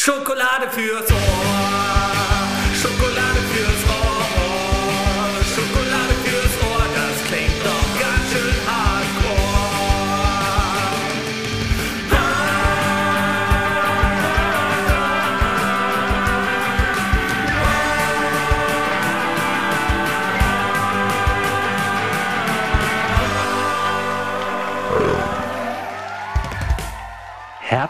Schokolade fürs Ohr.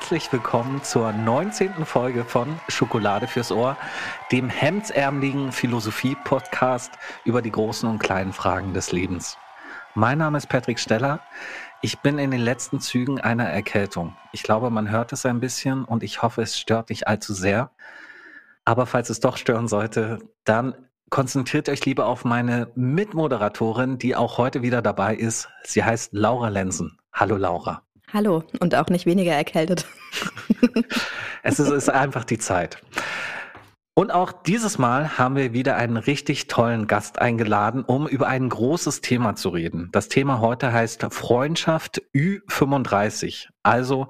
Herzlich willkommen zur 19. Folge von Schokolade fürs Ohr, dem hemdsärmeligen Philosophie-Podcast über die großen und kleinen Fragen des Lebens. Mein Name ist Patrick Steller. Ich bin in den letzten Zügen einer Erkältung. Ich glaube, man hört es ein bisschen und ich hoffe, es stört nicht allzu sehr. Aber falls es doch stören sollte, dann konzentriert euch lieber auf meine Mitmoderatorin, die auch heute wieder dabei ist. Sie heißt Laura Lensen. Hallo Laura. Hallo und auch nicht weniger erkältet. Es ist, ist einfach die Zeit. Und auch dieses Mal haben wir wieder einen richtig tollen Gast eingeladen, um über ein großes Thema zu reden. Das Thema heute heißt Freundschaft Ü35. Also,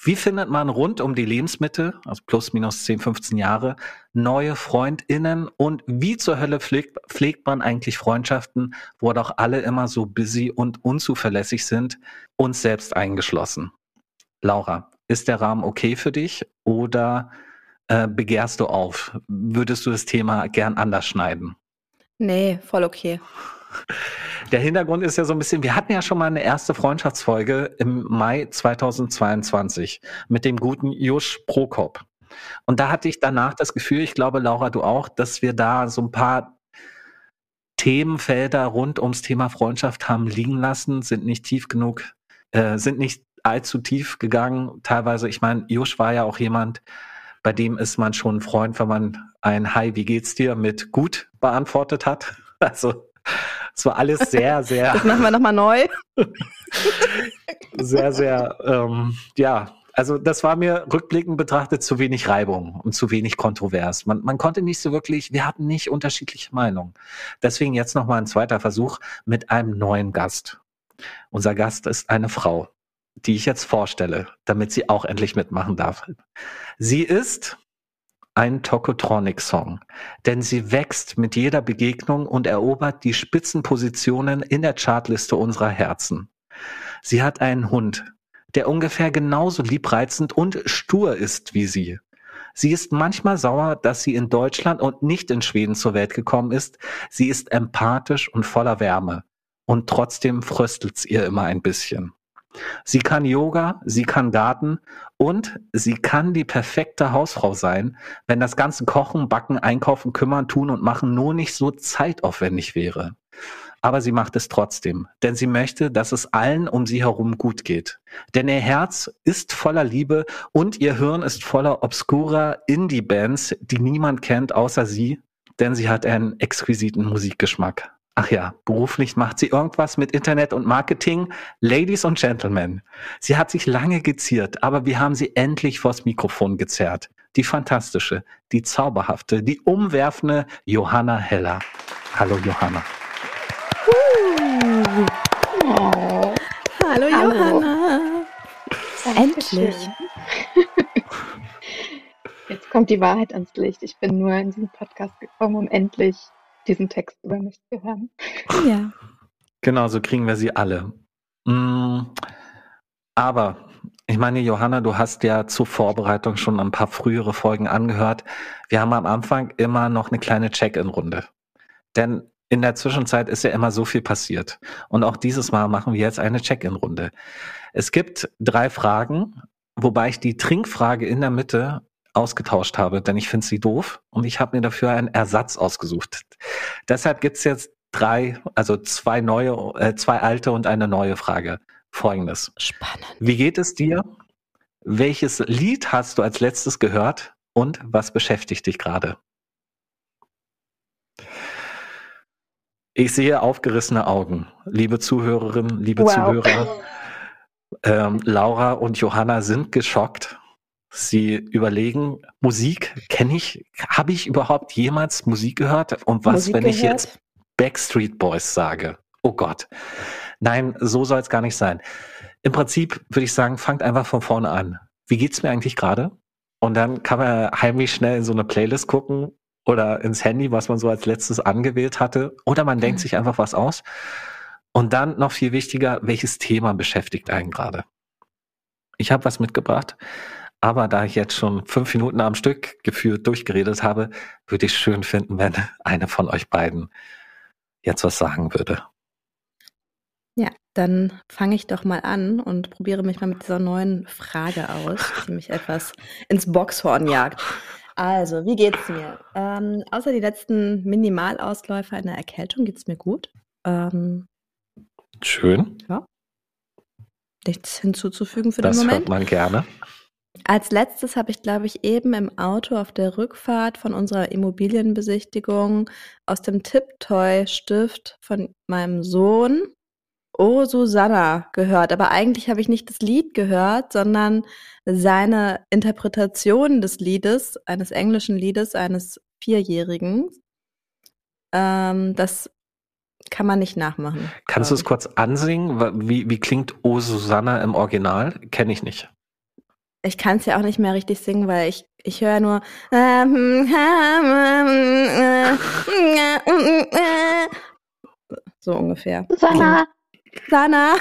wie findet man rund um die Lebensmittel, also plus minus 10, 15 Jahre, neue FreundInnen und wie zur Hölle pflegt, pflegt man eigentlich Freundschaften, wo doch alle immer so busy und unzuverlässig sind, uns selbst eingeschlossen? Laura, ist der Rahmen okay für dich oder äh, begehrst du auf? Würdest du das Thema gern anders schneiden? Nee, voll okay. Der Hintergrund ist ja so ein bisschen, wir hatten ja schon mal eine erste Freundschaftsfolge im Mai 2022 mit dem guten Jusch Prokop. Und da hatte ich danach das Gefühl, ich glaube, Laura, du auch, dass wir da so ein paar Themenfelder rund ums Thema Freundschaft haben liegen lassen, sind nicht tief genug, äh, sind nicht allzu tief gegangen. Teilweise, ich meine, Jusch war ja auch jemand, bei dem ist man schon ein Freund, wenn man ein Hi, wie geht's dir mit gut beantwortet hat. Also es war alles sehr, sehr, Das machen wir nochmal neu. sehr, sehr, ähm, ja, also das war mir rückblickend betrachtet zu wenig Reibung und zu wenig kontrovers. Man, man konnte nicht so wirklich, wir hatten nicht unterschiedliche Meinungen. Deswegen jetzt nochmal ein zweiter Versuch mit einem neuen Gast. Unser Gast ist eine Frau, die ich jetzt vorstelle, damit sie auch endlich mitmachen darf. Sie ist ein Tokotronic-Song, denn sie wächst mit jeder Begegnung und erobert die Spitzenpositionen in der Chartliste unserer Herzen. Sie hat einen Hund, der ungefähr genauso liebreizend und stur ist wie sie. Sie ist manchmal sauer, dass sie in Deutschland und nicht in Schweden zur Welt gekommen ist. Sie ist empathisch und voller Wärme. Und trotzdem fröstelt's ihr immer ein bisschen. Sie kann Yoga, sie kann Garten und sie kann die perfekte Hausfrau sein, wenn das ganze Kochen, Backen, Einkaufen, Kümmern, Tun und Machen nur nicht so zeitaufwendig wäre. Aber sie macht es trotzdem, denn sie möchte, dass es allen um sie herum gut geht. Denn ihr Herz ist voller Liebe und ihr Hirn ist voller obskurer Indie-Bands, die niemand kennt außer sie, denn sie hat einen exquisiten Musikgeschmack. Ach ja, beruflich macht sie irgendwas mit Internet und Marketing. Ladies und Gentlemen, sie hat sich lange geziert, aber wir haben sie endlich vors Mikrofon gezerrt. Die fantastische, die zauberhafte, die umwerfende Johanna Heller. Hallo Johanna. Oh, Hallo, Hallo. Johanna. Endlich. Jetzt kommt die Wahrheit ans Licht. Ich bin nur in diesen Podcast gekommen, um endlich diesen Text über mich zu hören. Ja. Genau, so kriegen wir sie alle. Mm, Aber ich meine, Johanna, du hast ja zur Vorbereitung schon ein paar frühere Folgen angehört. Wir haben am Anfang immer noch eine kleine Check-in-Runde. Denn in der Zwischenzeit ist ja immer so viel passiert. Und auch dieses Mal machen wir jetzt eine Check-in-Runde. Es gibt drei Fragen, wobei ich die Trinkfrage in der Mitte ausgetauscht habe, denn ich finde sie doof und ich habe mir dafür einen Ersatz ausgesucht. Deshalb gibt's jetzt drei, also zwei neue, äh, zwei alte und eine neue Frage. Folgendes. Spannend. Wie geht es dir? Welches Lied hast du als letztes gehört und was beschäftigt dich gerade? Ich sehe aufgerissene Augen. Liebe Zuhörerinnen, liebe Wow. Zuhörer, ähm, Laura und Johanna sind geschockt. Sie überlegen, Musik kenne ich, habe ich überhaupt jemals Musik gehört? Und was, Musik wenn ich gehört? jetzt Backstreet Boys sage? Oh Gott. Nein, so soll es gar nicht sein. Im Prinzip würde ich sagen, fangt einfach von vorne an. Wie geht's mir eigentlich gerade? Und dann kann man heimlich schnell in so eine Playlist gucken oder ins Handy, was man so als letztes angewählt hatte. Oder man denkt Mhm. sich einfach was aus. Und dann noch viel wichtiger, welches Thema beschäftigt einen gerade? Ich habe was mitgebracht, aber da ich jetzt schon fünf Minuten am Stück gefühlt durchgeredet habe, würde ich schön finden, wenn eine von euch beiden jetzt was sagen würde. Ja, dann fange ich doch mal an und probiere mich mal mit dieser neuen Frage aus, die mich etwas ins Boxhorn jagt. Also, wie geht's mir? Ähm, außer die letzten Minimalausläufer einer Erkältung geht's mir gut. Ähm, Schön, nichts hinzuzufügen für das den hört Moment. man gerne. Als letztes habe ich, glaube ich, eben im Auto auf der Rückfahrt von unserer Immobilienbesichtigung aus dem Tipptoy-Stift von meinem Sohn Oh Susanna gehört. Aber eigentlich habe ich nicht das Lied gehört, sondern seine Interpretation des Liedes, eines englischen Liedes, eines Vierjährigen. Ähm, das kann man nicht nachmachen. Kannst du es kurz ansingen? Wie, wie klingt O Susanna im Original? Kenne ich nicht. Ich kann es ja auch nicht mehr richtig singen, weil ich, ich höre nur. So ungefähr. Susanna, Sana.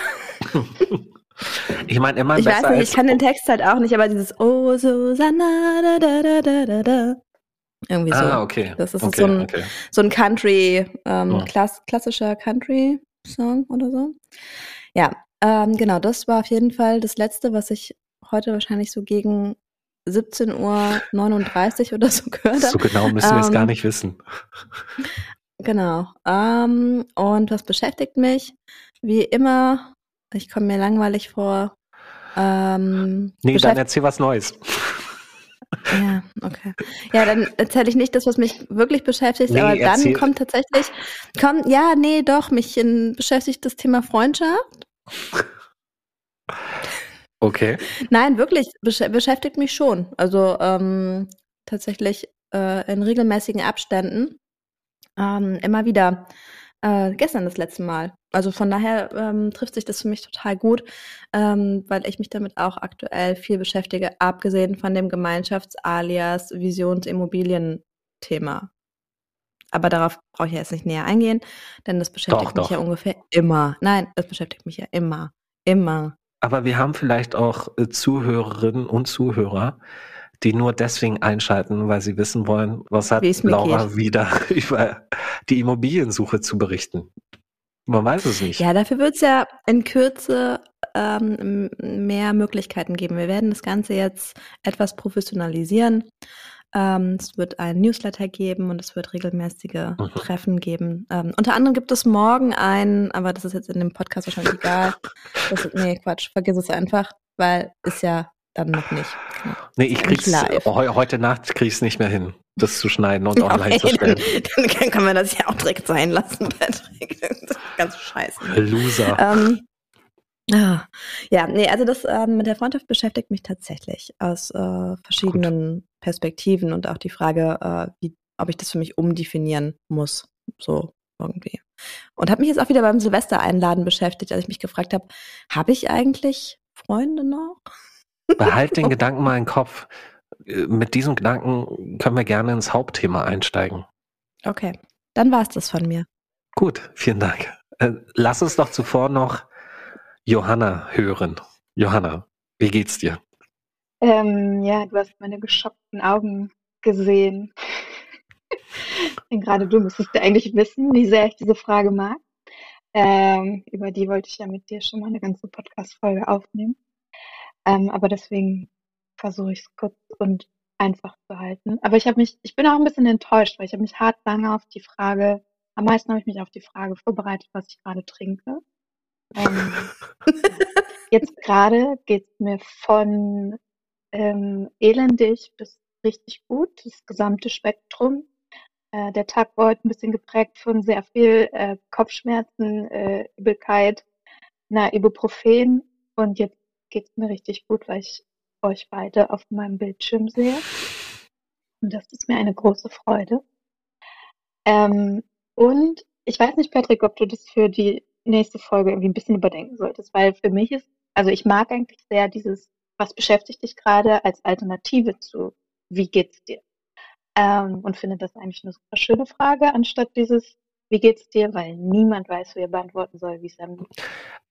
Ich meine immer Ich besser weiß nicht, als ich kann den Text halt auch nicht, aber dieses Oh Susanna, da, da, da, da, da, da. Irgendwie so. Ah, okay. Das ist okay, so ein- okay. So ein Country, ähm, Ja. klass klassischer Country-Song oder so. Ja, ähm, genau, das war auf jeden Fall das Letzte, was ich heute wahrscheinlich so gegen 17.39 Uhr oder so gehört habe. So genau müssen wir es Ähm, gar nicht wissen. Genau. Ähm, und was beschäftigt mich? Wie immer, ich komme mir langweilig vor. Ähm, Nee, dann erzähl was Neues. ja, okay. Ja, dann erzähle ich nicht das, was mich wirklich beschäftigt, Nee, aber dann erzähl- kommt tatsächlich, kommt, ja, nee, doch, mich in, beschäftigt das Thema Freundschaft. Okay. Nein, wirklich, besch beschäftigt mich schon. Also ähm, tatsächlich äh, in regelmäßigen Abständen. Ähm, immer wieder. Äh, gestern das letzte Mal. Also von daher ähm, trifft sich das für mich total gut, ähm, weil ich mich damit auch aktuell viel beschäftige, abgesehen von dem Gemeinschafts-alias Visions-Immobilien-Thema. Aber darauf brauche ich ja jetzt nicht näher eingehen, denn das beschäftigt Doch, mich doch. ja ungefähr immer. Nein, das beschäftigt mich ja immer. Immer. Aber wir haben vielleicht auch äh, Zuhörerinnen und Zuhörer, die nur deswegen einschalten, weil sie wissen wollen, was hat Laura geht. wieder über die Immobiliensuche zu berichten. Man weiß es nicht. Ja, dafür wird es ja in Kürze ähm, mehr Möglichkeiten geben. Wir werden das Ganze jetzt etwas professionalisieren. Ähm, es wird ein Newsletter geben und es wird regelmäßige Mhm. Treffen geben. Ähm, unter anderem gibt es morgen ein, aber das ist jetzt in dem Podcast wahrscheinlich egal. Das, nee, Quatsch, vergiss es einfach, weil ist ja dann noch nicht. Genau. nee, ich krieg's heu, heute Nacht krieg's nicht mehr hin, das zu schneiden und online Okay, zu stellen. dann, dann können wir das ja auch direkt sein lassen, Patrick. Das ist ganz scheiße. Loser. Ähm, ah, ja, nee, also das ähm, mit der Freundschaft beschäftigt mich tatsächlich aus äh, verschiedenen Perspektiven und auch die Frage, äh, wie, ob ich das für mich umdefinieren muss, so irgendwie. Und habe mich jetzt auch wieder beim Silvester einladen beschäftigt, als ich mich gefragt habe, habe ich eigentlich Freunde noch? Behalt den Gedanken mal im Kopf. Äh, Mit diesem Gedanken können wir gerne ins Hauptthema einsteigen. Okay, dann war es das von mir. Gut, vielen Dank. Äh, Lass uns doch zuvor noch Johanna hören. Johanna, wie geht's dir? Ähm, ja, du hast meine geschockten Augen gesehen. Denn gerade du müsstest ja eigentlich wissen, wie sehr ich diese Frage mag. Ähm, über die wollte ich ja mit dir schon mal eine ganze Podcast-Folge aufnehmen. Ähm, aber deswegen versuche ich es kurz und einfach zu halten. Aber ich habe mich, ich bin auch ein bisschen enttäuscht, weil ich habe mich hart lange auf die Frage, am meisten habe ich mich auf die Frage vorbereitet, was ich gerade trinke. Ähm, jetzt gerade geht es mir von ähm, elendig bis richtig gut, das gesamte Spektrum. Äh, der Tag war heute ein bisschen geprägt von sehr viel äh, Kopfschmerzen, äh, Übelkeit, na, Ibuprofen und jetzt geht's mir richtig gut, weil ich euch beide auf meinem Bildschirm sehe. Und das ist mir eine große Freude. Ähm, und ich weiß nicht, Patrick, ob du das für die nächste Folge irgendwie ein bisschen überdenken solltest, weil für mich ist, also ich mag eigentlich sehr dieses was beschäftigt dich gerade als Alternative zu wie geht's dir? Ähm, und finde das eigentlich eine super schöne Frage, anstatt dieses wie geht's dir, weil niemand weiß, wie er beantworten soll, wie es einem geht.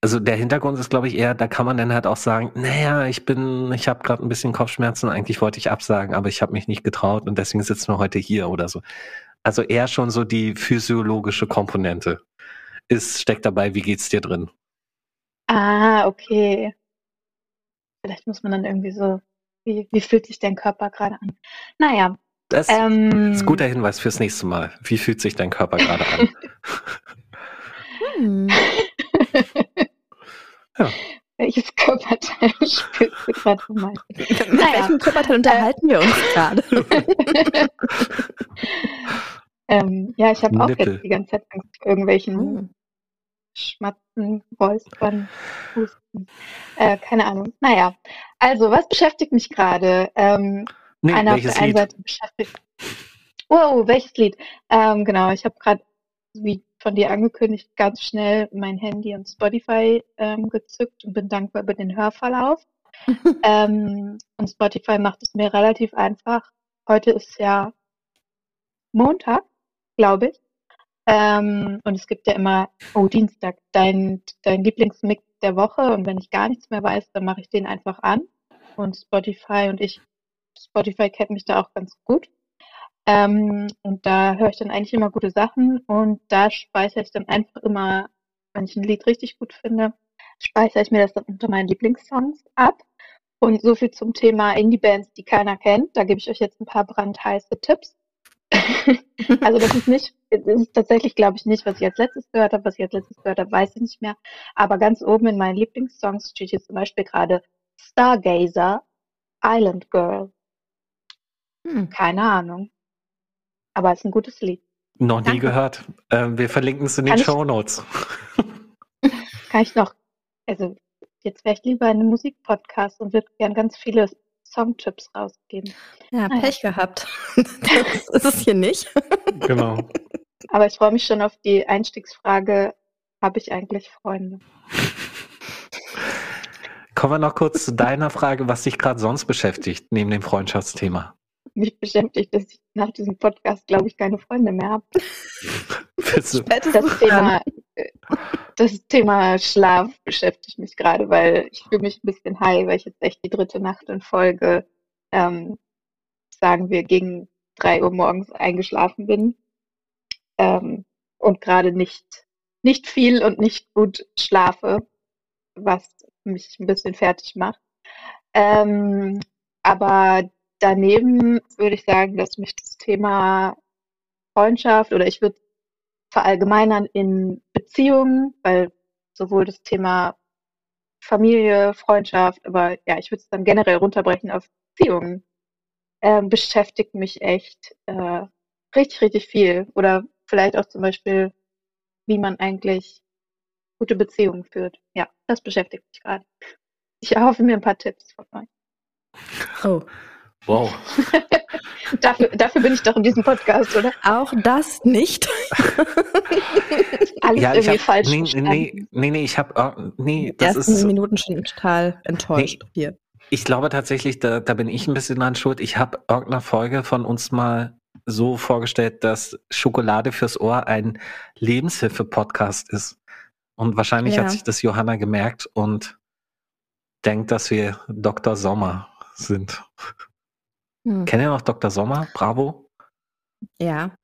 Also der Hintergrund ist, glaube ich, eher, da kann man dann halt auch sagen, naja, ich bin, ich habe gerade ein bisschen Kopfschmerzen, eigentlich wollte ich absagen, aber ich habe mich nicht getraut und deswegen sitzen wir heute hier oder so. Also eher schon so die physiologische Komponente ist, steckt dabei, wie geht's dir drin? Ah, okay. Vielleicht muss man dann irgendwie so, wie, wie fühlt sich dein Körper gerade an? Naja, Das ähm, ist ein guter Hinweis fürs nächste Mal. Wie fühlt sich dein Körper gerade an? Hm. Ja. welches Körperteil spürst du gerade am meisten? Mit Naja. welchem Körperteil unterhalten wir uns gerade? ähm, ja, ich habe auch jetzt die ganze Zeit Angst vor irgendwelchen Hm. Schmatzen, Räuspern, Husten. Äh, keine Ahnung. Naja, also, was beschäftigt mich gerade? Ähm, Nee, einer auf welches der einen Lied? Seite beschäftigt. Wow, welches Lied? Ähm, genau, ich habe gerade, wie von dir angekündigt, ganz schnell mein Handy und Spotify ähm, gezückt und bin dankbar über den Hörverlauf. ähm, und Spotify macht es mir relativ einfach. Heute ist ja Montag, glaube ich. Ähm, und es gibt ja immer, oh, Dienstag, dein, dein Lieblingsmix der Woche. Und wenn ich gar nichts mehr weiß, dann mache ich den einfach an. Und Spotify und ich, Spotify kennt mich da auch ganz gut. Ähm, und da höre ich dann eigentlich immer gute Sachen. Und da speichere ich dann einfach immer, wenn ich ein Lied richtig gut finde, speichere ich mir das dann unter meinen Lieblingssongs ab. Und so viel zum Thema Indie-Bands, die keiner kennt. Da gebe ich euch jetzt ein paar brandheiße Tipps. also das ist nicht, das ist tatsächlich, glaube ich, nicht, was ich als letztes gehört habe. Was ich als letztes gehört habe, weiß ich nicht mehr. Aber ganz oben in meinen Lieblingssongs steht hier zum Beispiel gerade Stargazer, Island Girl. Hm. Keine Ahnung. Aber es ist ein gutes Lied. Noch nie Danke. gehört. Ähm, wir verlinken es in den Show Notes. Kann ich noch, also jetzt wäre ich lieber in einem Musikpodcast und würde gern ganz viele Songtipps rausgeben. Ja, Naja. Pech gehabt. Das ist es hier nicht. genau. Aber ich freue mich schon auf die Einstiegsfrage, habe ich eigentlich Freunde? Kommen wir noch kurz zu deiner Frage, was dich gerade sonst beschäftigt, neben dem Freundschaftsthema. Mich beschäftigt, dass ich nach diesem Podcast, glaube ich, keine Freunde mehr habe. Das Thema, äh, das Thema Schlaf beschäftigt mich gerade, weil ich fühle mich ein bisschen high, weil ich jetzt echt die dritte Nacht in Folge, ähm, sagen wir, gegen drei Uhr morgens eingeschlafen bin. Ähm, und gerade nicht, nicht viel und nicht gut schlafe, was mich ein bisschen fertig macht. Ähm, aber daneben würde ich sagen, dass mich das Thema Freundschaft oder ich würde verallgemeinern in Beziehungen, weil sowohl das Thema Familie, Freundschaft, aber ja, ich würde es dann generell runterbrechen auf Beziehungen, ähm, beschäftigt mich echt äh, richtig, richtig viel. Oder vielleicht auch zum Beispiel, wie man eigentlich gute Beziehungen führt. Ja, das beschäftigt mich gerade. Ich erhoffe mir ein paar Tipps von euch. Oh. Wow. Dafür, dafür bin ich doch in diesem Podcast, oder? Auch das nicht. Alles Ja, ich irgendwie hab, falsch nee, nee, nee, nee, ich habe, nee, Die das ersten ist, Minuten schon total enttäuscht hier. ich glaube tatsächlich, da, da bin ich ein bisschen dran schuld. Ich habe irgendeine Folge von uns mal so vorgestellt, dass Schokolade fürs Ohr ein Lebenshilfe-Podcast ist. Und wahrscheinlich Ja. hat sich das Johanna gemerkt und denkt, dass wir Dr. Sommer sind. Hm. Kennt ihr noch Dr. Sommer? Bravo? Ja.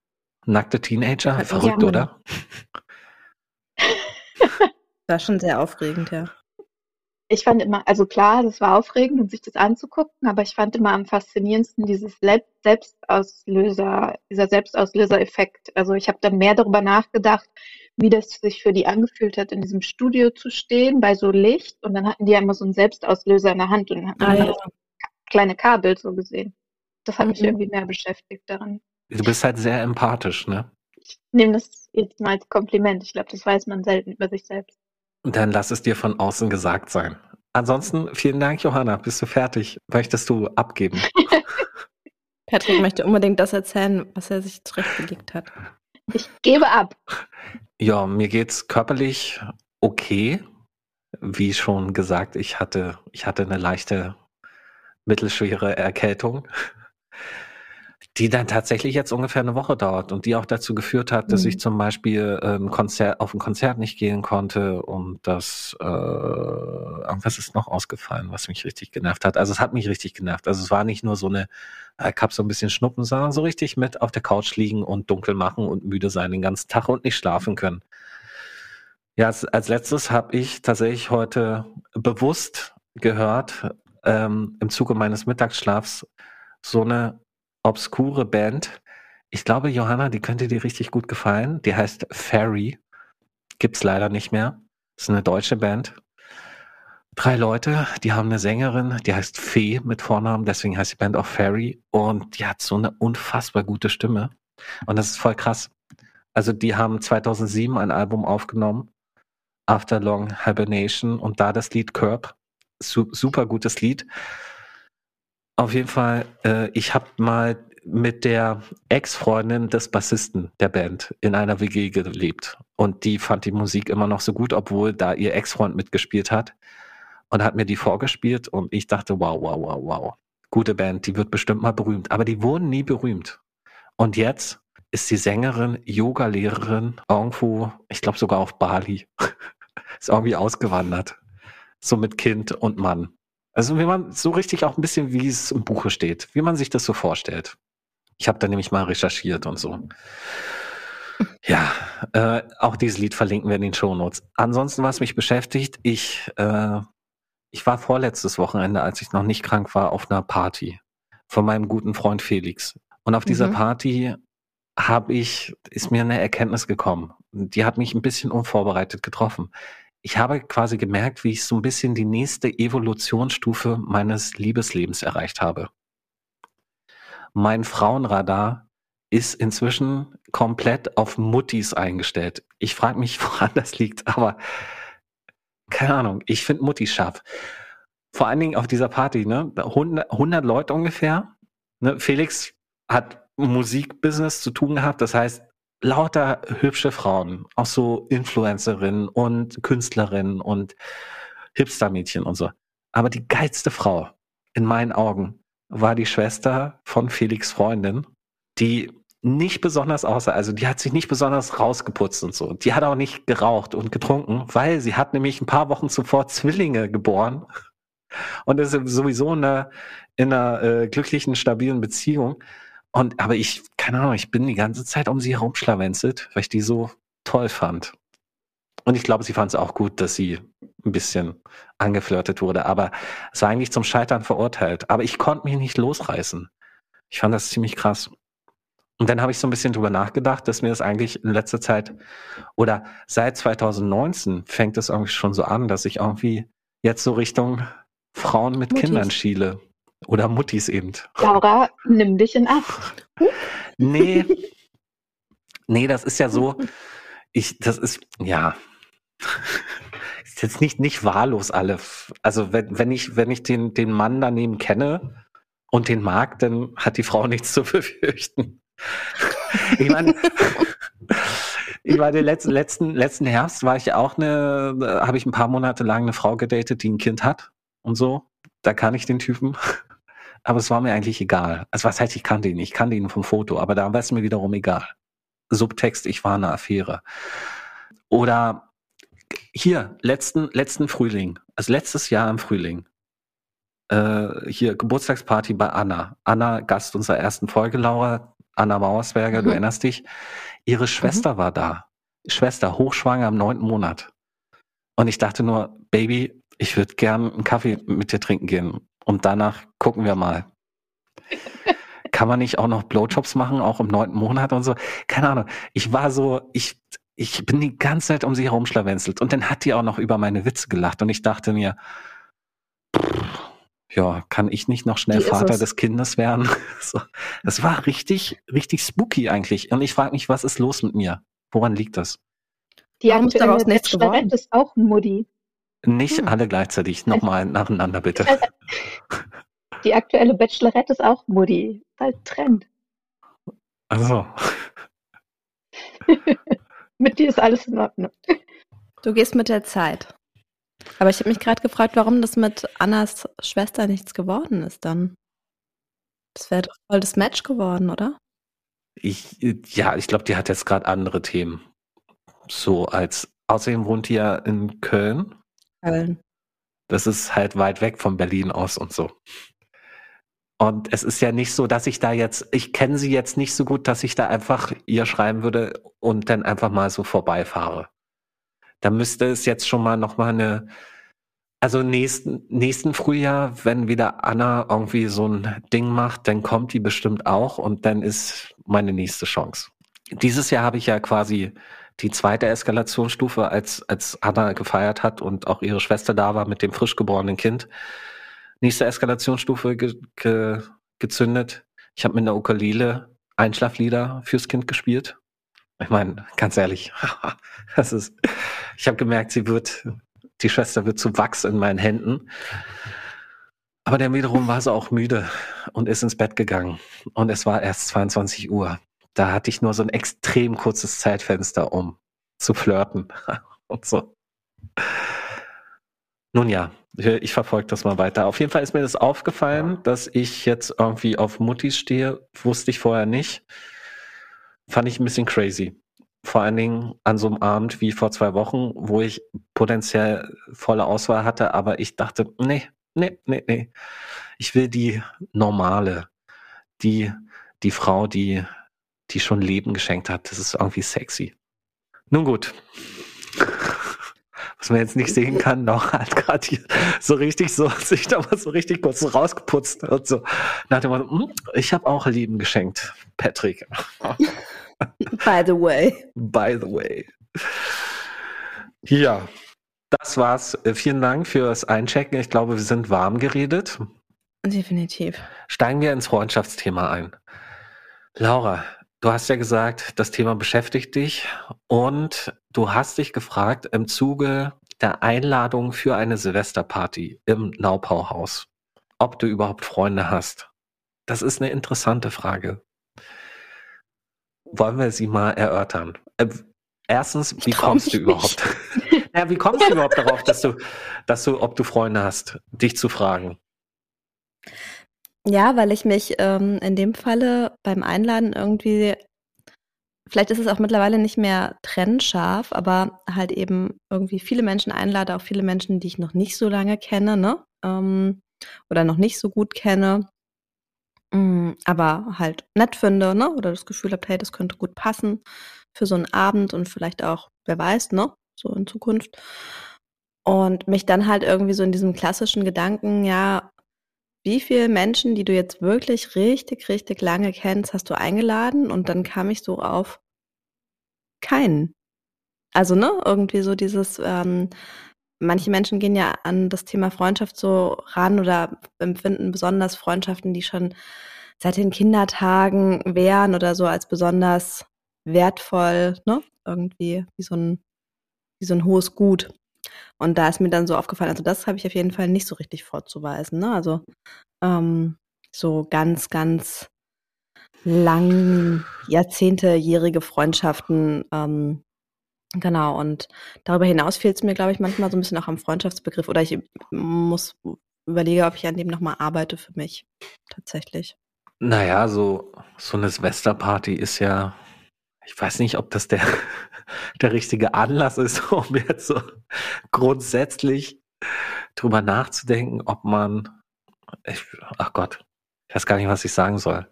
Nackte Teenager? Ja. Verrückt, oder? War schon sehr aufregend, ja. Ich fand immer, also klar, das war aufregend, um sich das anzugucken, aber ich fand immer am faszinierendsten dieses Selbstauslöser, dieser Selbstauslöser-Effekt. Also ich habe dann mehr darüber nachgedacht, wie das sich für die angefühlt hat, in diesem Studio zu stehen, bei so Licht. Und dann hatten die ja immer so einen Selbstauslöser in der Hand und dann hat man Ah, ja. das kleine Kabel so gesehen. Das hat mich Mhm. irgendwie mehr beschäftigt daran. Du bist halt sehr empathisch, ne? Ich nehme das jetzt mal als Kompliment. Ich glaube, das weiß man selten über sich selbst. Dann lass es dir von außen gesagt sein. Ansonsten, vielen Dank, Johanna. Bist du fertig? Möchtest du abgeben? Patrick möchte unbedingt das erzählen, was er sich zurechtgelegt hat. Ich gebe ab. Ja, mir geht's körperlich okay. Wie schon gesagt, ich hatte, ich hatte eine leichte mittelschwere Erkältung, die dann tatsächlich jetzt ungefähr eine Woche dauert und die auch dazu geführt hat, dass Mhm. ich zum Beispiel ähm, Konzert, auf ein Konzert nicht gehen konnte und das, äh, was ist noch ausgefallen, was mich richtig genervt hat. Also es hat mich richtig genervt. Also es war nicht nur so eine, äh, ich hab so ein bisschen Schnuppen, sondern so richtig mit auf der Couch liegen und dunkel machen und müde sein den ganzen Tag und nicht schlafen können. Ja, als, als letztes habe ich tatsächlich heute bewusst gehört, ähm, im Zuge meines Mittagsschlafs, so eine obskure Band. Ich glaube, Johanna, die könnte dir richtig gut gefallen. Die heißt Fairy. Gibt's leider nicht mehr. ist eine deutsche Band. Drei Leute, die haben eine Sängerin, die heißt Fee mit Vornamen, deswegen heißt die Band auch Fairy. Und die hat so eine unfassbar gute Stimme. Und das ist voll krass. Also die haben 2007 ein Album aufgenommen, After Long Hibernation, und da das Lied Curb. Su super gutes Lied. Auf jeden Fall, äh, ich habe mal mit der Ex-Freundin des Bassisten der Band in einer WG gelebt. Und die fand die Musik immer noch so gut, obwohl da ihr Ex-Freund mitgespielt hat. Und hat mir die vorgespielt und ich dachte, wow, wow, wow, wow. Gute Band, die wird bestimmt mal berühmt. Aber die wurden nie berühmt. Und jetzt ist die Sängerin, Yoga-Lehrerin irgendwo, ich glaube sogar auf Bali. ist irgendwie ausgewandert. So mit Kind und Mann. Also wie man so richtig auch ein bisschen, wie es im Buche steht, wie man sich das so vorstellt. Ich habe da nämlich mal recherchiert und so. Ja, äh, auch dieses Lied verlinken wir in den Shownotes. Ansonsten, was mich beschäftigt, ich, äh, ich war vorletztes Wochenende, als ich noch nicht krank war, auf einer Party von meinem guten Freund Felix. Und auf dieser Mhm. Party habe ich, ist mir eine Erkenntnis gekommen. Die hat mich ein bisschen unvorbereitet getroffen. Ich habe quasi gemerkt, wie ich so ein bisschen die nächste Evolutionsstufe meines Liebeslebens erreicht habe. Mein Frauenradar ist inzwischen komplett auf Muttis eingestellt. Ich frage mich, woran das liegt, aber keine Ahnung. Ich finde Muttis scharf. Vor allen Dingen auf dieser Party, ne? 100, 100 Leute ungefähr. Ne? Felix hat Musikbusiness zu tun gehabt. Das heißt, lauter hübsche Frauen, auch so Influencerinnen und Künstlerinnen und Hipster-Mädchen und so. Aber die geilste Frau in meinen Augen war die Schwester von Felix Freundin, die nicht besonders aussah, also die hat sich nicht besonders rausgeputzt und so. Die hat auch nicht geraucht und getrunken, weil sie hat nämlich ein paar Wochen zuvor Zwillinge geboren und ist sowieso in einer, in einer äh, glücklichen, stabilen Beziehung. Und aber ich, keine Ahnung, ich bin die ganze Zeit um sie herumschlawenzelt, weil ich die so toll fand. Und ich glaube, sie fand es auch gut, dass sie ein bisschen angeflirtet wurde. Aber es war eigentlich zum Scheitern verurteilt. Aber ich konnte mich nicht losreißen. Ich fand das ziemlich krass. Und dann habe ich so ein bisschen drüber nachgedacht, dass mir das eigentlich in letzter Zeit oder seit 2019 fängt es irgendwie schon so an, dass ich irgendwie jetzt so Richtung Frauen mit Muttis. Kindern schiele. Oder Muttis eben. Laura, nimm dich in Acht. Nee. nee, das ist ja so, ich, das ist, ja. Ist jetzt nicht, nicht wahllos alle. Also wenn, wenn ich, wenn ich den, den Mann daneben kenne und den mag, dann hat die Frau nichts zu befürchten. Ich meine, ich war den letzten, letzten, letzten Herbst war ich auch eine, habe ich ein paar Monate lang eine Frau gedatet, die ein Kind hat und so. Da kann ich den Typen. Aber es war mir eigentlich egal. Also was heißt, ich kannte ihn? Ich kannte ihn vom Foto, aber da war es mir wiederum egal. Subtext, ich war eine Affäre. Oder hier, letzten, letzten Frühling, also letztes Jahr im Frühling, äh, hier Geburtstagsparty bei Anna. Anna, Gast unserer ersten Folge, Laura, Anna Mauersberger, du Mhm. erinnerst dich. Ihre Schwester war da. Schwester, hochschwanger im neunten Monat. Und ich dachte nur, Baby, ich würde gern einen Kaffee mit dir trinken gehen. Und danach gucken wir mal. Kann man nicht auch noch Blowjobs machen, auch im neunten Monat und so? Keine Ahnung. Ich war so, ich, ich bin die ganze Zeit um sie herumschlawenzelt. Und dann hat die auch noch über meine Witze gelacht. Und ich dachte mir, pff, ja, kann ich nicht noch schnell Die Vater es. des Kindes werden? So. Das war richtig, richtig spooky eigentlich. Und ich frage mich, was ist los mit mir? Woran liegt das? Die aktuelle daraus nichts geworden? ist auch Mutti. Nicht Hm. alle gleichzeitig. Nochmal nacheinander, bitte. Die aktuelle Bachelorette ist auch Mutti. Halt Trend. Also, Mit dir ist alles in Ordnung. Du gehst mit der Zeit. Aber ich habe mich gerade gefragt, warum das mit Annas Schwester nichts geworden ist dann. Das wäre doch voll das Match geworden, oder? Ich, ja, ich glaube, die hat jetzt gerade andere Themen. So als, außerdem wohnt die ja in Köln. Köln. Das ist halt weit weg von Berlin aus und so. Und es ist ja nicht so, dass ich da jetzt, ich kenne sie jetzt nicht so gut, dass ich da einfach ihr schreiben würde und dann einfach mal so vorbeifahre. Da müsste es jetzt schon mal noch mal eine, also nächsten, nächsten Frühjahr, wenn wieder Anna irgendwie so ein Ding macht, dann kommt die bestimmt auch und dann ist meine nächste Chance. Dieses Jahr habe ich ja quasi die zweite Eskalationsstufe, als, als Anna gefeiert hat und auch ihre Schwester da war mit dem frisch geborenen Kind. Nächste Eskalationsstufe ge, ge, gezündet. Ich habe mit einer Ukulele Einschlaflieder fürs Kind gespielt. Ich meine, ganz ehrlich, das ist, ich habe gemerkt, sie wird, die Schwester wird zu Wachs in meinen Händen. Aber dann wiederum war sie auch müde und ist ins Bett gegangen. Und es war erst 22 Uhr. Da hatte ich nur so ein extrem kurzes Zeitfenster, um zu flirten und so. Nun ja, ich verfolge das mal weiter. Auf jeden Fall ist mir das aufgefallen, dass ich jetzt irgendwie auf Muttis stehe. Wusste ich vorher nicht. Fand ich ein bisschen crazy. Vor allen Dingen an so einem Abend wie vor zwei Wochen, wo ich potenziell volle Auswahl hatte, aber ich dachte, nee, nee, nee, nee. Ich will die normale, die, die Frau, die, die schon Leben geschenkt hat. Das ist irgendwie sexy. Nun gut. Was man jetzt nicht sehen kann, noch hat gerade hier so richtig so sich da mal so richtig kurz so rausgeputzt und so nach dem Motto, hm, ich habe auch Leben geschenkt, Patrick. By the way. By the way. Ja, das war's. Vielen Dank fürs Einchecken. Ich glaube, wir sind warm geredet. Definitiv. Steigen wir ins Freundschaftsthema ein. Laura, du hast ja gesagt, das Thema beschäftigt dich und du hast dich gefragt im Zuge der Einladung für eine Silvesterparty im Naupauhaus, ob du überhaupt Freunde hast. Das ist eine interessante Frage. Wollen wir sie mal erörtern? Äh, erstens, wie kommst du überhaupt? ja, wie kommst du überhaupt darauf, dass du, dass du, ob du Freunde hast, dich zu fragen? Ja, weil ich mich ähm, in dem Falle beim Einladen irgendwie, vielleicht ist es auch mittlerweile nicht mehr trennscharf, aber halt eben irgendwie viele Menschen einlade, auch viele Menschen, die ich noch nicht so lange kenne, ne? Ähm, oder noch nicht so gut kenne, mm, aber halt nett finde, ne? Oder das Gefühl habe, hey, das könnte gut passen für so einen Abend und vielleicht auch, wer weiß, ne? So in Zukunft. Und mich dann halt irgendwie so in diesem klassischen Gedanken, ja, wie viele Menschen, die du jetzt wirklich richtig, richtig lange kennst, hast du eingeladen? Und dann kam ich so auf keinen. Also, ne, irgendwie so dieses, ähm, manche Menschen gehen ja an das Thema Freundschaft so ran oder empfinden besonders Freundschaften, die schon seit den Kindertagen wären oder so als besonders wertvoll, ne? Irgendwie wie so ein, wie so ein hohes Gut. Und da ist mir dann so aufgefallen, also das habe ich auf jeden Fall nicht so richtig vorzuweisen. Ne? Also ähm, so ganz, ganz lang, jahrzehntejährige Freundschaften. Ähm, genau, und darüber hinaus fehlt es mir, glaube ich, manchmal so ein bisschen auch am Freundschaftsbegriff. Oder ich muss überlege, ob ich an dem nochmal arbeite für mich. Tatsächlich. Naja, so, so eine Silvesterparty ist ja, ich weiß nicht, ob das der, der richtige Anlass ist, um jetzt so grundsätzlich drüber nachzudenken, ob man, ich, ach Gott, ich weiß gar nicht, was ich sagen soll.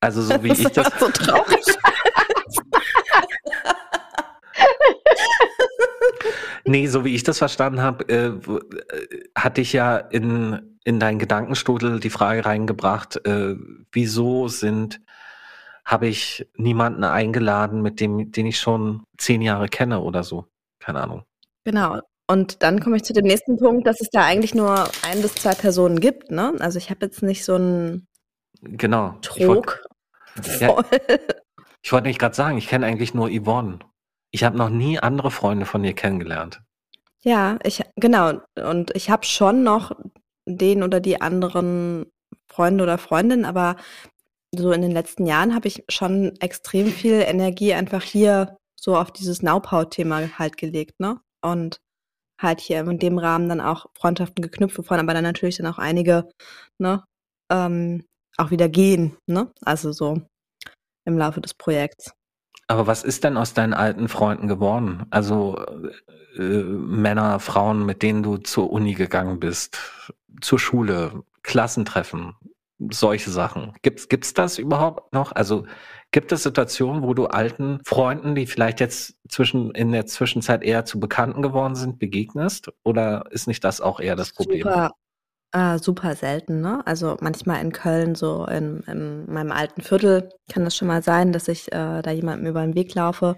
Also so wie das ich das, so traurig. nee, so wie ich das verstanden habe, äh, äh, hatte ich ja in, in deinen Gedankenstrudel die Frage reingebracht, äh, wieso sind, habe ich niemanden eingeladen, mit dem, den ich schon zehn Jahre kenne oder so. Keine Ahnung. Genau. Und dann komme ich zu dem nächsten Punkt, dass es da eigentlich nur ein bis zwei Personen gibt. Ne? Also ich habe jetzt nicht so einen Genau. Ich wollte Trog Ja. ich wollt nicht gerade sagen, ich kenne eigentlich nur Yvonne. Ich habe noch nie andere Freunde von ihr kennengelernt. Ja, ich genau. Und ich habe schon noch den oder die anderen Freunde oder Freundinnen, aber so in den letzten Jahren habe ich schon extrem viel Energie einfach hier so auf dieses Naupau-Thema halt gelegt, ne? Und halt hier in dem Rahmen dann auch Freundschaften geknüpft, wovon aber dann natürlich dann auch einige, ne, ähm, auch wieder gehen, ne? Also so im Laufe des Projekts. Aber was ist denn aus deinen alten Freunden geworden? Also äh, Männer, Frauen, mit denen du zur Uni gegangen bist, zur Schule, Klassentreffen, solche Sachen. Gibt's gibt's das überhaupt noch? Also gibt es Situationen, wo du alten Freunden, die vielleicht jetzt zwischen in der Zwischenzeit eher zu Bekannten geworden sind, begegnest? Oder ist nicht das auch eher das Problem? Super, äh, super selten, ne? Also manchmal in Köln, so in, in meinem alten Viertel, kann das schon mal sein, dass ich äh, da jemandem über den Weg laufe.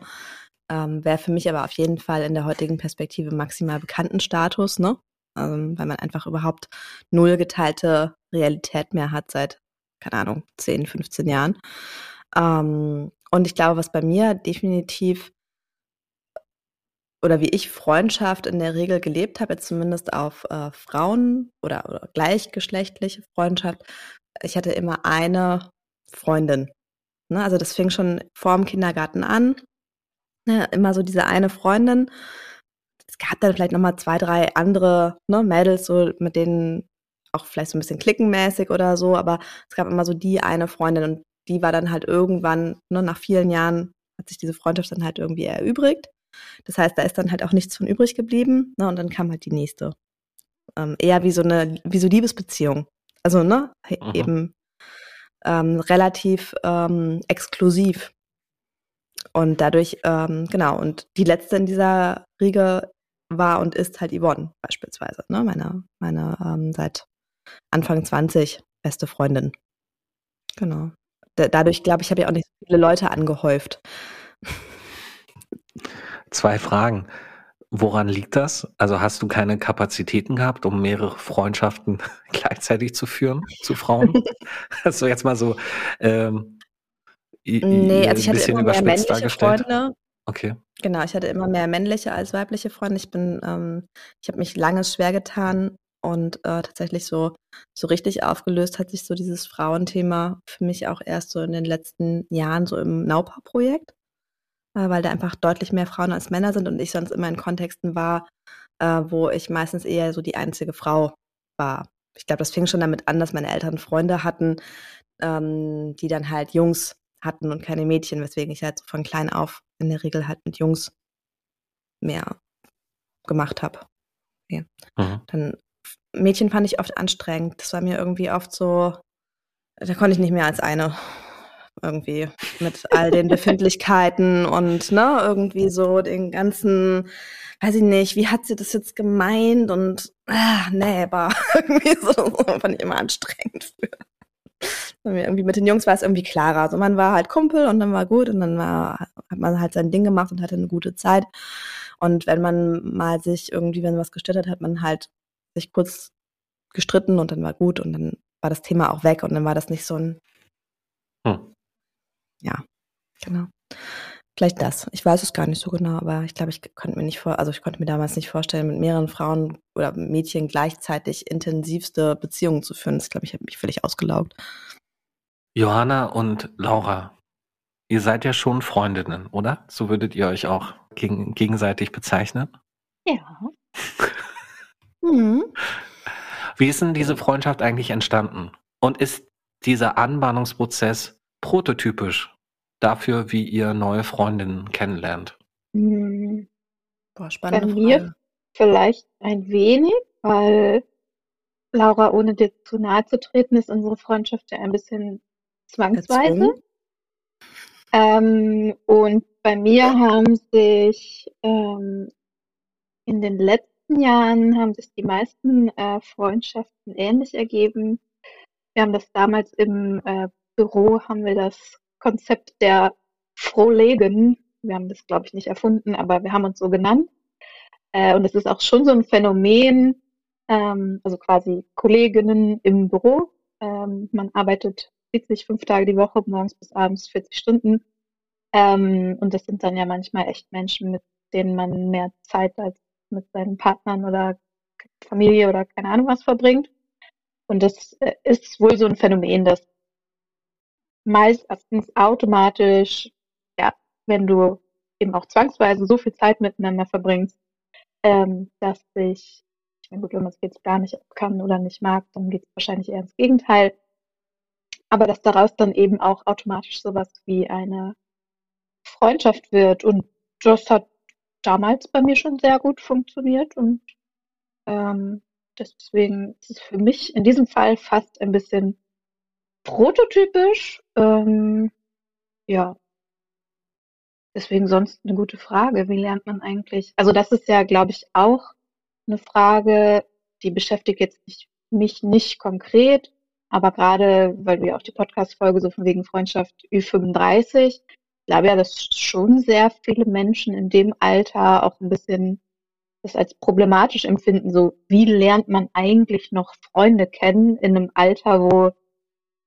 Ähm, Wäre für mich aber auf jeden Fall in der heutigen Perspektive maximal Bekanntenstatus, ne? Ähm, weil man einfach überhaupt null geteilte Realität mehr hat seit, keine Ahnung, 10, 15 Jahren. Ähm, und ich glaube, was bei mir definitiv oder wie ich Freundschaft in der Regel gelebt habe, jetzt zumindest auf äh, Frauen oder, oder gleichgeschlechtliche Freundschaft, ich hatte immer eine Freundin. Ne? Also das fing schon vor dem Kindergarten an. Ne? Immer so diese eine Freundin. Es gab dann vielleicht nochmal zwei, drei andere ne, Mädels, so mit denen auch vielleicht so ein bisschen klickenmäßig oder so, aber es gab immer so die eine Freundin und die war dann halt irgendwann, ne, nach vielen Jahren hat sich diese Freundschaft dann halt irgendwie erübrigt. Das heißt, da ist dann halt auch nichts von übrig geblieben, ne, und dann kam halt die nächste. Ähm, eher wie so eine, wie so Liebesbeziehung. Also, ne, mhm. eben ähm, relativ ähm, exklusiv. Und dadurch, ähm, genau, und die letzte in dieser Riege war und ist halt Yvonne beispielsweise, ne? Meine, meine ähm, seit Anfang 20 beste Freundin. Genau. Da, dadurch, glaube ich, habe ich auch nicht so viele Leute angehäuft. Zwei Fragen. Woran liegt das? Also hast du keine Kapazitäten gehabt, um mehrere Freundschaften gleichzeitig zu führen zu Frauen? also jetzt mal so ähm, nee, also ich hatte immer mehr männliche Freunde. Okay. Genau, ich hatte immer mehr männliche als weibliche Freunde. Ich bin, ähm, ich habe mich lange schwer getan, und äh, tatsächlich so, so richtig aufgelöst hat sich so dieses Frauenthema für mich auch erst so in den letzten Jahren so im Naupau-Projekt, äh, weil da einfach deutlich mehr Frauen als Männer sind und ich sonst immer in Kontexten war, äh, wo ich meistens eher so die einzige Frau war. Ich glaube, das fing schon damit an, dass meine Eltern Freunde hatten, ähm, die dann halt Jungs hatten und keine Mädchen, weswegen ich halt so von klein auf in der Regel halt mit Jungs mehr gemacht habe. Okay. Mhm. Dann Mädchen fand ich oft anstrengend. Das war mir irgendwie oft so, da konnte ich nicht mehr als eine irgendwie mit all den Befindlichkeiten und ne, irgendwie so den ganzen, weiß ich nicht, wie hat sie das jetzt gemeint und ah, nee, war irgendwie so, so fand ich immer anstrengend für. Irgendwie mit den Jungs war es irgendwie klarer. Also man war halt Kumpel und dann war gut und dann war, hat man halt sein Ding gemacht und hatte eine gute Zeit. Und wenn man mal sich irgendwie, wenn was gestört hat, hat man halt sich kurz gestritten und dann war gut und dann war das Thema auch weg und dann war das nicht so ein. Hm. Ja, genau. Vielleicht das. Ich weiß es gar nicht so genau, aber ich glaube, ich konnte mir nicht vor, also ich konnte mir damals nicht vorstellen, mit mehreren Frauen oder Mädchen gleichzeitig intensivste Beziehungen zu führen. Das glaube ich, hat mich völlig ausgelaugt. Johanna und Laura, ihr seid ja schon Freundinnen, oder? So würdet ihr euch auch gegen, gegenseitig bezeichnen? Ja. Mhm. Wie ist denn diese Freundschaft eigentlich entstanden? Und ist dieser Anbahnungsprozess prototypisch dafür, wie ihr neue Freundinnen kennenlernt? Mhm. Boah, spannende Bei mir Frage. vielleicht ein wenig, weil Laura, ohne dir zu nahe zu treten, ist unsere Freundschaft ja ein bisschen zwangsweise. Ähm, und bei mir haben sich ähm, in den letzten letzten Jahren haben sich die meisten äh, Freundschaften ähnlich ergeben. Wir haben das damals im äh, Büro, haben wir das Konzept der Frohlegen, wir haben das, glaube ich, nicht erfunden, aber wir haben uns so genannt. Äh, und es ist auch schon so ein Phänomen, ähm, also quasi Kolleginnen im Büro. Ähm, man arbeitet 40, fünf Tage die Woche, morgens bis abends 40 Stunden. Ähm, und das sind dann ja manchmal echt Menschen, mit denen man mehr Zeit als mit seinen Partnern oder Familie oder keine Ahnung was verbringt. Und das äh, ist wohl so ein Phänomen, dass meistens automatisch, ja, wenn du eben auch zwangsweise so viel Zeit miteinander verbringst, ähm, dass sich, ich meine, gut, wenn man es jetzt gar nicht kann oder nicht mag, dann geht es wahrscheinlich eher ins Gegenteil. Aber dass daraus dann eben auch automatisch sowas wie eine Freundschaft wird. Und das hat damals bei mir schon sehr gut funktioniert. Und ähm, deswegen ist es für mich in diesem Fall fast ein bisschen prototypisch. Ähm, ja. Deswegen sonst eine gute Frage. Wie lernt man eigentlich? Also das ist ja, glaube ich, auch eine Frage, die beschäftigt jetzt nicht, mich nicht konkret, aber gerade, weil ja auch die Podcast-Folge so von wegen Freundschaft Ü35, ich glaube ja, dass schon sehr viele Menschen in dem Alter auch ein bisschen das als problematisch empfinden. So, wie lernt man eigentlich noch Freunde kennen in einem Alter, wo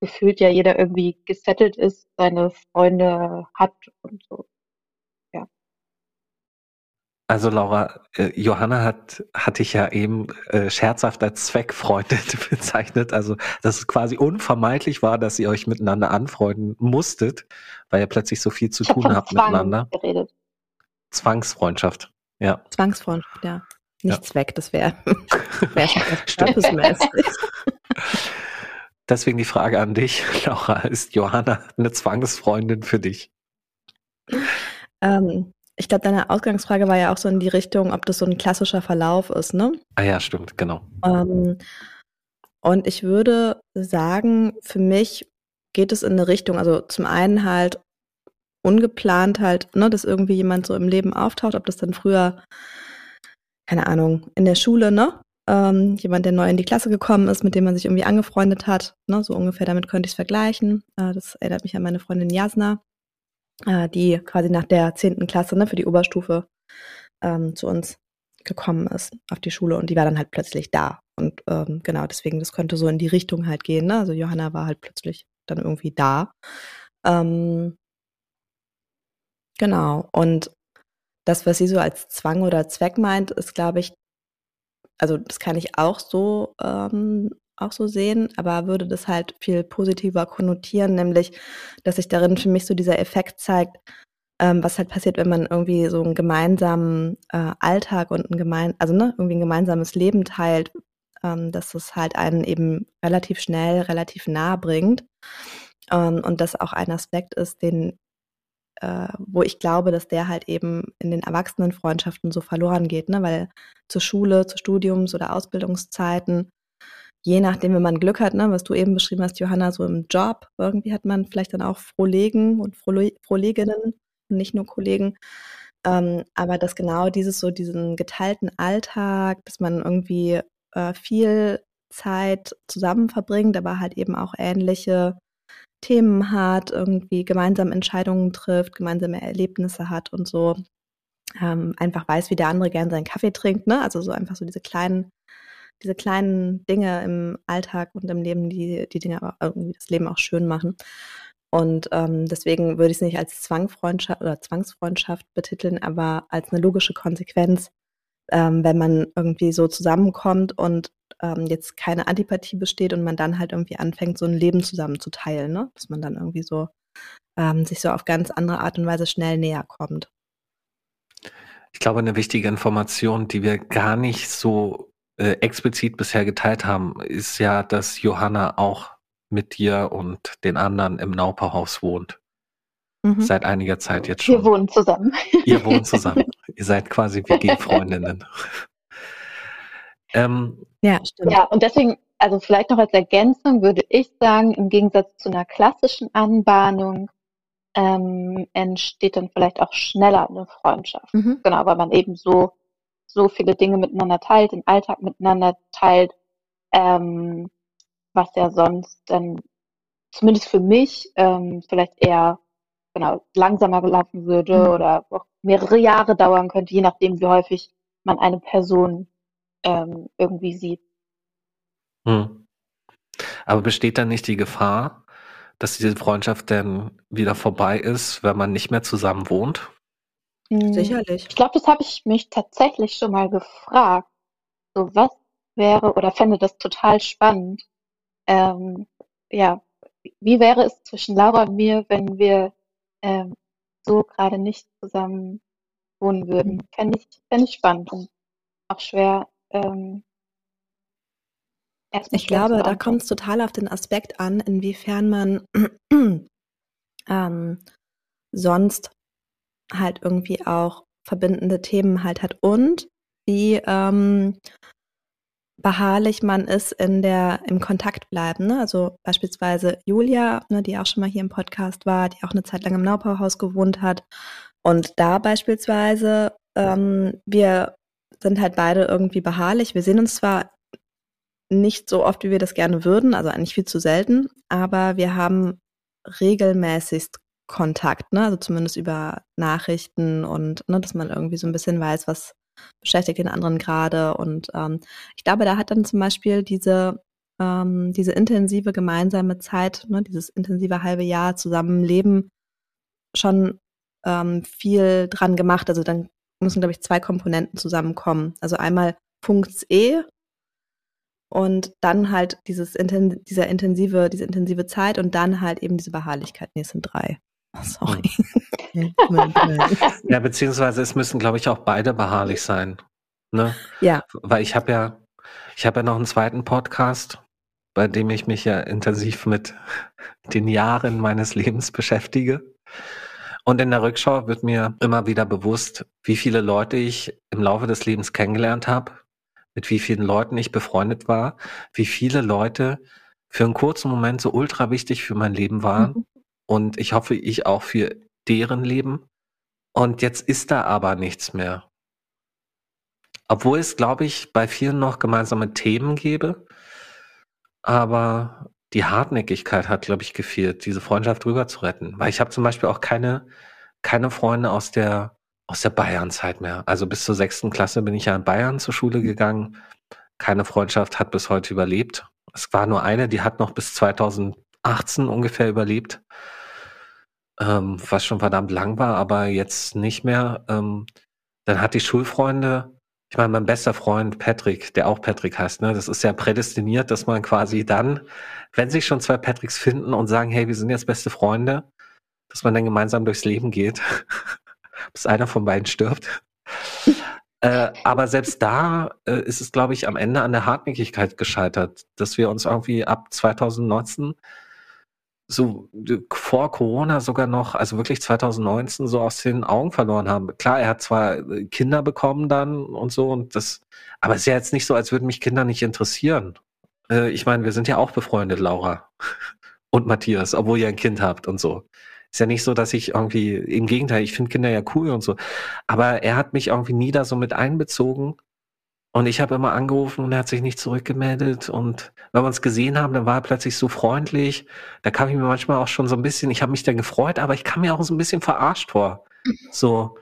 gefühlt ja jeder irgendwie gesettelt ist, seine Freunde hat und so. Also Laura, äh, Johanna hat, hatte ich ja eben äh, scherzhaft als Zweckfreundin bezeichnet. Also, dass es quasi unvermeidlich war, dass ihr euch miteinander anfreunden musstet, weil ihr plötzlich so viel zu Ich habe tun habt Zwang miteinander. geredet. Zwangsfreundschaft. Ja. Zwangsfreundschaft, ja. Nicht Ja. Zweck, das wäre wär purpose-mäßig. Deswegen die Frage an dich, Laura, ist Johanna eine Zwangsfreundin für dich? ähm, ich glaube, deine Ausgangsfrage war ja auch so in die Richtung, ob das so ein klassischer Verlauf ist, ne? Ah ja, stimmt, genau. Ähm, und ich würde sagen, für mich geht es in eine Richtung, also zum einen halt ungeplant halt, ne, dass irgendwie jemand so im Leben auftaucht, ob das dann früher, keine Ahnung, in der Schule, ne? Ähm, jemand, der neu in die Klasse gekommen ist, mit dem man sich irgendwie angefreundet hat, ne? So ungefähr damit könnte ich es vergleichen. Äh, das erinnert mich an meine Freundin Jasna, äh, die quasi nach der zehnten Klasse, ne, für die Oberstufe ähm, zu uns gekommen ist auf die Schule und die war dann halt plötzlich da. Und ähm, genau, deswegen, das könnte so in die Richtung halt gehen. Ne? Also Johanna war halt plötzlich dann irgendwie da. Ähm, genau. Und das, was sie so als Zwang oder Zweck meint, ist, glaube ich, also das kann ich auch so ähm, auch so sehen, aber würde das halt viel positiver konnotieren, nämlich, dass sich darin für mich so dieser Effekt zeigt, ähm, was halt passiert, wenn man irgendwie so einen gemeinsamen äh, Alltag und ein gemein, also ne, irgendwie ein gemeinsames Leben teilt, ähm, dass es halt einen eben relativ schnell, relativ nah bringt. Ähm, und das auch ein Aspekt ist, den, äh, wo ich glaube, dass der halt eben in den Erwachsenenfreundschaften so verloren geht, ne? Weil zur Schule, zu Studiums- oder Ausbildungszeiten, je nachdem, wenn man Glück hat, ne, was du eben beschrieben hast, Johanna, so im Job, irgendwie hat man vielleicht dann auch Frohlegen und Frohle Frohleginnen und nicht nur Kollegen. Ähm, aber dass genau dieses so diesen geteilten Alltag, dass man irgendwie äh, viel Zeit zusammen verbringt, aber halt eben auch ähnliche Themen hat, irgendwie gemeinsam Entscheidungen trifft, gemeinsame Erlebnisse hat und so ähm, einfach weiß, wie der andere gern seinen Kaffee trinkt, ne? Also so einfach so diese kleinen, diese kleinen Dinge im Alltag und im Leben, die die Dinge irgendwie das Leben auch schön machen. Und ähm, deswegen würde ich es nicht als Zwangfreundschaft oder Zwangsfreundschaft betiteln, aber als eine logische Konsequenz, ähm, wenn man irgendwie so zusammenkommt und ähm, jetzt keine Antipathie besteht und man dann halt irgendwie anfängt, so ein Leben zusammen zu teilen, ne? Dass man dann irgendwie so ähm, sich so auf ganz andere Art und Weise schnell näher kommt. Ich glaube, eine wichtige Information, die wir gar nicht so äh, explizit bisher geteilt haben, ist ja, dass Johanna auch mit dir und den anderen im Nauperhaus wohnt. Mhm. Seit einiger Zeit jetzt Wir schon. wohnen zusammen. Ihr wohnt zusammen. Ihr seid quasi WG-Freundinnen. ähm, Ja, stimmt. Ja, und deswegen, also vielleicht noch als Ergänzung würde ich sagen, im Gegensatz zu einer klassischen Anbahnung ähm, entsteht dann vielleicht auch schneller eine Freundschaft. Mhm. Genau, weil man eben so, so viele Dinge miteinander teilt, den Alltag miteinander teilt, ähm, was ja sonst dann zumindest für mich ähm, vielleicht eher genau langsamer gelaufen würde Mhm. oder auch mehrere Jahre dauern könnte, je nachdem, wie häufig man eine Person ähm, irgendwie sieht. hm. Aber besteht dann nicht die Gefahr, dass diese Freundschaft dann wieder vorbei ist, wenn man nicht mehr zusammen wohnt? Mm, Sicherlich. Ich glaube, das habe ich mich tatsächlich schon mal gefragt. So, was wäre oder fände das total spannend. Ähm, ja, wie wäre es zwischen Laura und mir, wenn wir ähm, so gerade nicht zusammen wohnen würden? Fände ich, fände ich spannend. Und auch schwer. Ähm, Ich glaube, da kommt es total auf den Aspekt an, inwiefern man ähm, sonst halt irgendwie auch verbindende Themen halt hat und wie ähm, beharrlich man ist in der im Kontakt bleiben. Ne? Also beispielsweise Julia, ne, die auch schon mal hier im Podcast war, die auch eine Zeit lang im Naupauhaus gewohnt hat. Und da beispielsweise, ähm, wir sind halt beide irgendwie beharrlich. Wir sehen uns zwar nicht so oft, wie wir das gerne würden, also eigentlich viel zu selten, aber wir haben regelmäßigst Kontakt, ne? Also zumindest über Nachrichten und ne, dass man irgendwie so ein bisschen weiß, was beschäftigt den anderen gerade. Und ähm, ich glaube, da hat dann zum Beispiel diese, ähm, diese intensive gemeinsame Zeit, ne, dieses intensive halbe Jahr Zusammenleben schon ähm, viel dran gemacht. Also dann müssen, glaube ich, zwei Komponenten zusammenkommen. Also einmal funkt's eh und dann halt dieses inten intensive, diese intensive Zeit und dann halt eben diese Beharrlichkeit. Nee, es sind drei. Sorry. Ja, beziehungsweise es müssen, glaube ich, auch beide beharrlich sein. Ne? ja, Weil ich habe ja, ich habe ja noch einen zweiten Podcast, bei dem ich mich ja intensiv mit den Jahren meines Lebens beschäftige. Und in der Rückschau wird mir immer wieder bewusst, wie viele Leute ich im Laufe des Lebens kennengelernt habe, mit wie vielen Leuten ich befreundet war, wie viele Leute für einen kurzen Moment so ultra wichtig für mein Leben waren. Mhm. Und ich hoffe, ich auch für deren Leben. Und jetzt ist da aber nichts mehr. Obwohl es, glaube ich, bei vielen noch gemeinsame Themen gäbe. Aber die Hartnäckigkeit hat, glaube ich, gefehlt, diese Freundschaft rüber zu retten. Weil ich habe zum Beispiel auch keine, keine Freunde aus der, aus der Bayern-Zeit mehr. Also bis zur sechsten Klasse bin ich ja in Bayern zur Schule gegangen. Keine Freundschaft hat bis heute überlebt. Es war nur eine, die hat noch bis 2018 ungefähr überlebt. Ähm, was schon verdammt lang war, aber jetzt nicht mehr. Ähm, dann hat die Schulfreunde, ich meine, mein bester Freund Patrick, der auch Patrick heißt, ne, das ist ja prädestiniert, dass man quasi dann, wenn sich schon zwei Patricks finden und sagen, hey, wir sind jetzt beste Freunde, dass man dann gemeinsam durchs Leben geht, bis einer von beiden stirbt. Äh, aber selbst da äh, ist es, glaube ich, am Ende an der Hartnäckigkeit gescheitert, dass wir uns irgendwie ab 2019 so äh, vor Corona sogar noch, also wirklich 2019 so aus den Augen verloren haben. Klar, er hat zwar äh, Kinder bekommen dann und so und das, aber es ist ja jetzt nicht so, als würden mich Kinder nicht interessieren. Äh, ich meine, wir sind ja auch befreundet, Laura und Matthias, obwohl ihr ein Kind habt und so. Ist ja nicht so, dass ich irgendwie, im Gegenteil, ich finde Kinder ja cool und so. Aber er hat mich irgendwie nie da so mit einbezogen. Und ich habe immer angerufen und er hat sich nicht zurückgemeldet. Und wenn wir uns gesehen haben, dann war er plötzlich so freundlich. Da kam ich mir manchmal auch schon so ein bisschen, ich habe mich dann gefreut, aber ich kam mir auch so ein bisschen verarscht vor. So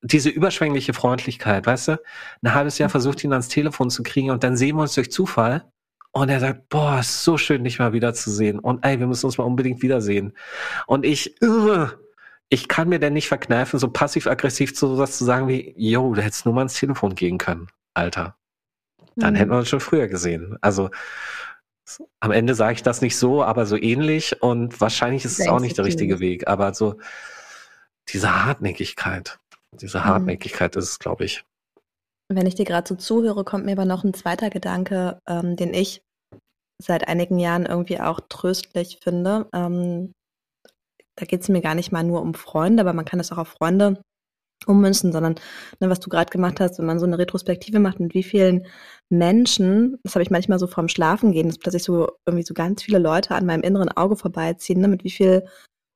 diese überschwängliche Freundlichkeit, weißt du? Ein halbes Jahr versucht ihn ans Telefon zu kriegen und dann sehen wir uns durch Zufall. Und er sagt, boah, ist so schön, dich mal wiederzusehen. Und ey, wir müssen uns mal unbedingt wiedersehen. Und ich, ich kann mir denn nicht verkneifen, so passiv-aggressiv zu sowas zu sagen wie, yo, du hättest nur mal ins Telefon gehen können, Alter. Dann Mhm. hätten wir uns schon früher gesehen. Also am Ende sage ich das nicht so, aber so ähnlich. Und wahrscheinlich ist es auch nicht der richtige. Weg. Aber so diese Hartnäckigkeit, diese Mhm. Hartnäckigkeit ist es, glaube ich. Wenn ich dir gerade so zuhöre, kommt mir aber noch ein zweiter Gedanke, ähm, den ich seit einigen Jahren irgendwie auch tröstlich finde. Ähm, da geht es mir gar nicht mal nur um Freunde, aber man kann das auch auf Freunde ummünzen, sondern ne, was du gerade gemacht hast, wenn man so eine Retrospektive macht, mit wie vielen Menschen, das habe ich manchmal so vorm Schlafen gehen, dass plötzlich so irgendwie so ganz viele Leute an meinem inneren Auge vorbeiziehen, ne, mit wie viel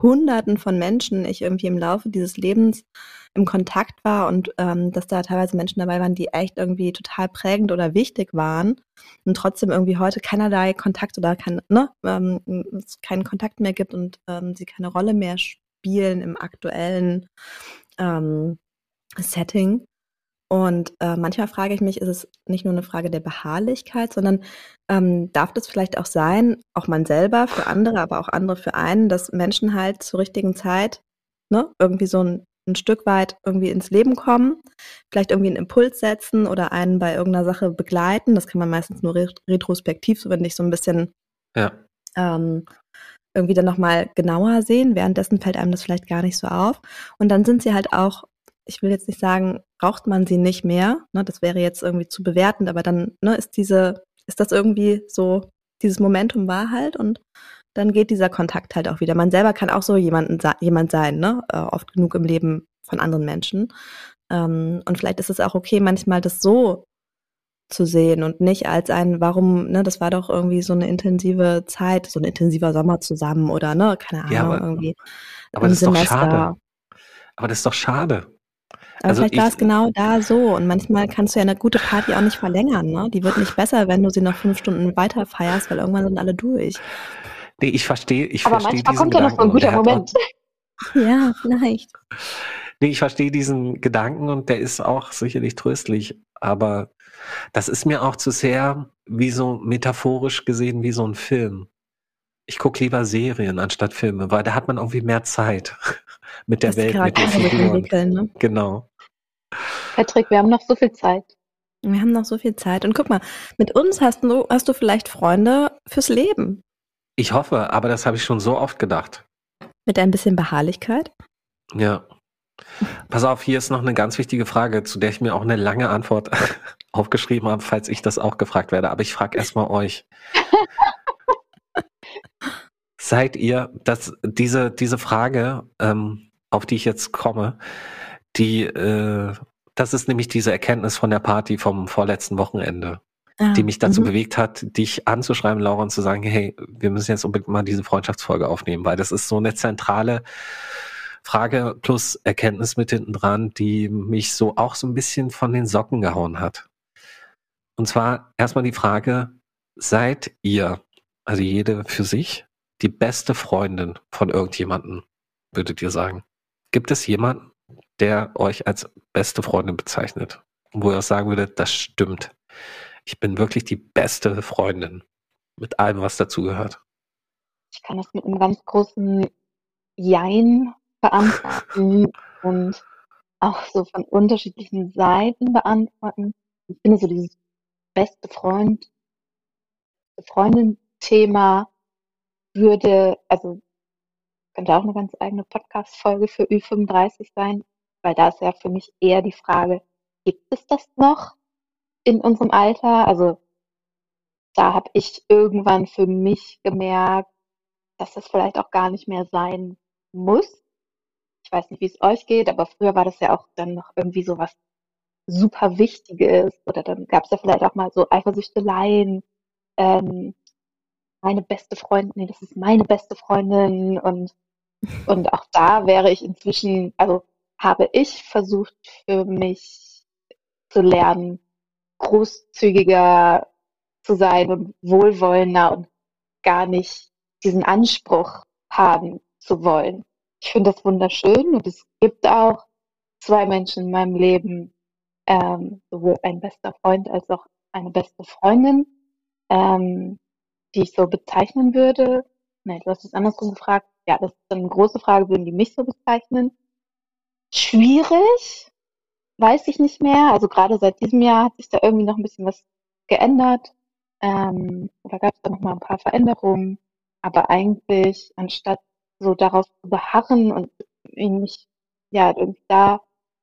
Hunderten von Menschen ich irgendwie im Laufe dieses Lebens im Kontakt war und ähm, dass da teilweise Menschen dabei waren, die echt irgendwie total prägend oder wichtig waren und trotzdem irgendwie heute keinerlei Kontakt oder kein, ne, ähm, es keinen Kontakt mehr gibt und ähm, sie keine Rolle mehr spielen im aktuellen ähm, Setting. Und äh, manchmal frage ich mich, ist es nicht nur eine Frage der Beharrlichkeit, sondern ähm, darf das vielleicht auch sein, auch man selber für andere, aber auch andere für einen, dass Menschen halt zur richtigen Zeit ne, irgendwie so ein, ein Stück weit irgendwie ins Leben kommen, vielleicht irgendwie einen Impuls setzen oder einen bei irgendeiner Sache begleiten. Das kann man meistens nur ret retrospektiv, so wenn ich so ein bisschen Ja. ähm, irgendwie dann nochmal genauer sehen. Währenddessen fällt einem das vielleicht gar nicht so auf. Und dann sind sie halt auch ich will jetzt nicht sagen, braucht man sie nicht mehr. Ne, das wäre jetzt irgendwie zu bewertend, aber dann ne, ist diese, ist das irgendwie so, dieses Momentum war halt und dann geht dieser Kontakt halt auch wieder. Man selber kann auch so jemanden, jemand sein, ne? Äh, oft genug im Leben von anderen Menschen. Ähm, und vielleicht ist es auch okay, manchmal das so zu sehen und nicht als ein, warum, ne, das war doch irgendwie so eine intensive Zeit, so ein intensiver Sommer zusammen oder ne, keine Ahnung, Ja, aber, irgendwie. aber Im das ist doch Semester. schade. Aber das ist doch schade. Aber Also vielleicht war es genau da so. Und manchmal kannst du ja eine gute Party auch nicht verlängern, ne? Die wird nicht besser, wenn du sie noch fünf Stunden weiter feierst, weil irgendwann sind alle durch. Nee, ich verstehe, ich Aber verstehe manchmal kommt ja noch so ein guter auch- Moment. Ja, vielleicht. Nee, ich verstehe diesen Gedanken und der ist auch sicherlich tröstlich, aber das ist mir auch zu sehr wie so metaphorisch gesehen wie so ein Film. Ich gucke lieber Serien anstatt Filme, weil da hat man irgendwie mehr Zeit mit der die Welt, mit den Figuren. entwickeln, ne? Genau. Patrick, wir haben noch so viel Zeit. Wir haben noch so viel Zeit. Und guck mal, mit uns hast du, hast du vielleicht Freunde fürs Leben. Ich hoffe, aber das habe ich schon so oft gedacht. Mit ein bisschen Beharrlichkeit. Ja. Pass auf, hier ist noch eine ganz wichtige Frage, zu der ich mir auch eine lange Antwort aufgeschrieben habe, falls ich das auch gefragt werde. Aber ich frage erstmal euch. Seid ihr, dass diese, diese Frage, ähm, auf die ich jetzt komme, die, äh, das ist nämlich diese Erkenntnis von der Party vom vorletzten Wochenende, Ah, die mich dazu mhm. bewegt hat, dich anzuschreiben, Laura, und zu sagen, hey, wir müssen jetzt unbedingt mal diese Freundschaftsfolge aufnehmen, weil das ist so eine zentrale Frage plus Erkenntnis mit hinten dran, die mich so auch so ein bisschen von den Socken gehauen hat. Und zwar erstmal die Frage, seid ihr, also jede für sich, die beste Freundin von irgendjemanden, würdet ihr sagen? Gibt es jemanden, der euch als beste Freundin bezeichnet? Wo ihr auch sagen würdet, das stimmt. Ich bin wirklich die beste Freundin. Mit allem, was dazugehört. Ich kann das mit einem ganz großen Jein beantworten und auch so von unterschiedlichen Seiten beantworten. Ich finde so dieses beste Freund, Freundin-Thema würde, also könnte auch eine ganz eigene Podcast-Folge für Ü35 sein, weil da ist ja für mich eher die Frage, gibt es das noch in unserem Alter? Also da habe ich irgendwann für mich gemerkt, dass das vielleicht auch gar nicht mehr sein muss. Ich weiß nicht, wie es euch geht, aber früher war das ja auch dann noch irgendwie so was super Wichtiges oder dann gab es ja vielleicht auch mal so Eifersüchteleien. Ähm, meine beste Freundin, nee, das ist meine beste Freundin und und auch da wäre ich inzwischen, also habe ich versucht für mich zu lernen, großzügiger zu sein und wohlwollender und gar nicht diesen Anspruch haben zu wollen. Ich finde das wunderschön und es gibt auch zwei Menschen in meinem Leben, ähm, sowohl ein bester Freund als auch eine beste Freundin, ähm, die ich so bezeichnen würde. Nein, du hast es andersrum gefragt. Ja, das ist eine große Frage, würden die mich so bezeichnen? Schwierig, weiß ich nicht mehr. Also gerade seit diesem Jahr hat sich da irgendwie noch ein bisschen was geändert. Ähm, da gab es dann noch mal ein paar Veränderungen. Aber eigentlich, anstatt so darauf zu beharren und nicht ja, irgendwie da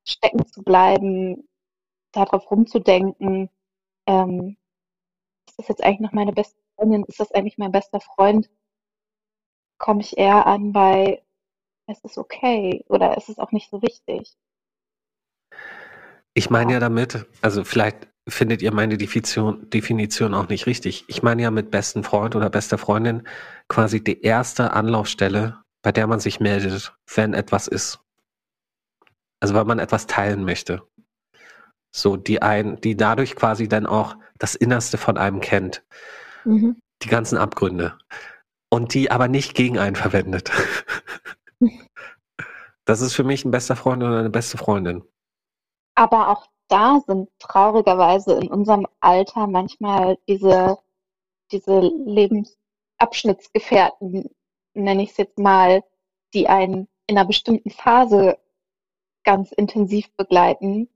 stecken zu bleiben, darauf rumzudenken, ähm, ist das jetzt eigentlich noch meine beste Freundin, ist das eigentlich mein bester Freund, komme ich eher an bei, es ist okay oder es ist auch nicht so wichtig. Ich meine ja damit, also vielleicht findet ihr meine Definition, Definition auch nicht richtig. Ich meine ja mit besten Freund oder bester Freundin quasi die erste Anlaufstelle, bei der man sich meldet, wenn etwas ist. Also weil man etwas teilen möchte. So, die ein, die dadurch quasi dann auch das Innerste von einem kennt. Mhm. Die ganzen Abgründe. Und die aber nicht gegen einen verwendet. Das ist für mich ein bester Freund oder eine beste Freundin. Aber auch da sind traurigerweise in unserem Alter manchmal diese, diese Lebensabschnittsgefährten, nenne ich es jetzt mal, die einen in einer bestimmten Phase ganz intensiv begleiten,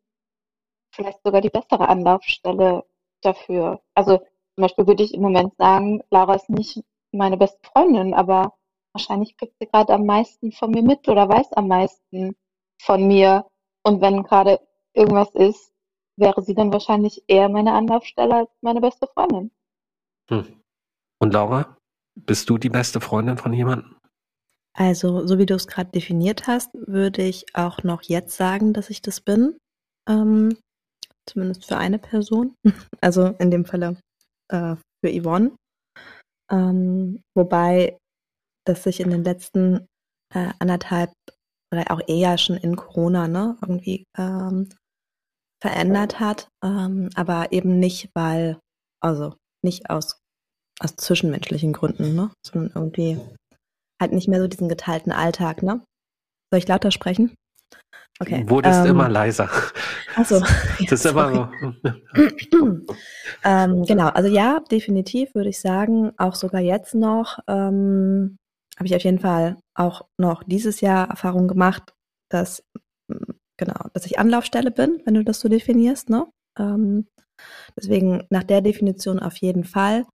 vielleicht sogar die bessere Anlaufstelle dafür. Also zum Beispiel würde ich im Moment sagen, Laura ist nicht meine beste Freundin, aber wahrscheinlich kriegt sie gerade am meisten von mir mit oder weiß am meisten von mir. Und wenn gerade irgendwas ist, wäre sie dann wahrscheinlich eher meine Anlaufstelle als meine beste Freundin. Hm. Und Laura, bist du die beste Freundin von jemandem? Also, so wie du es gerade definiert hast, würde ich auch noch jetzt sagen, dass ich das bin. Ähm, zumindest für eine Person. Also in dem Falle äh, für Yvonne. Ähm, wobei das sich in den letzten äh, anderthalb oder auch eher schon in Corona ne, irgendwie ähm, verändert hat. Ähm, aber eben nicht, weil, also nicht aus, aus zwischenmenschlichen Gründen, ne? sondern irgendwie halt nicht mehr so diesen geteilten Alltag. Ne? Soll ich lauter sprechen? Okay. Wurdest ähm, immer leiser. Achso. Das ist so. ähm, genau, also ja, definitiv würde ich sagen, auch sogar jetzt noch ähm, habe ich auf jeden Fall auch noch dieses Jahr Erfahrung gemacht, dass genau, dass ich Anlaufstelle bin, wenn du das so definierst, ne? Ähm, deswegen nach der Definition auf jeden Fall.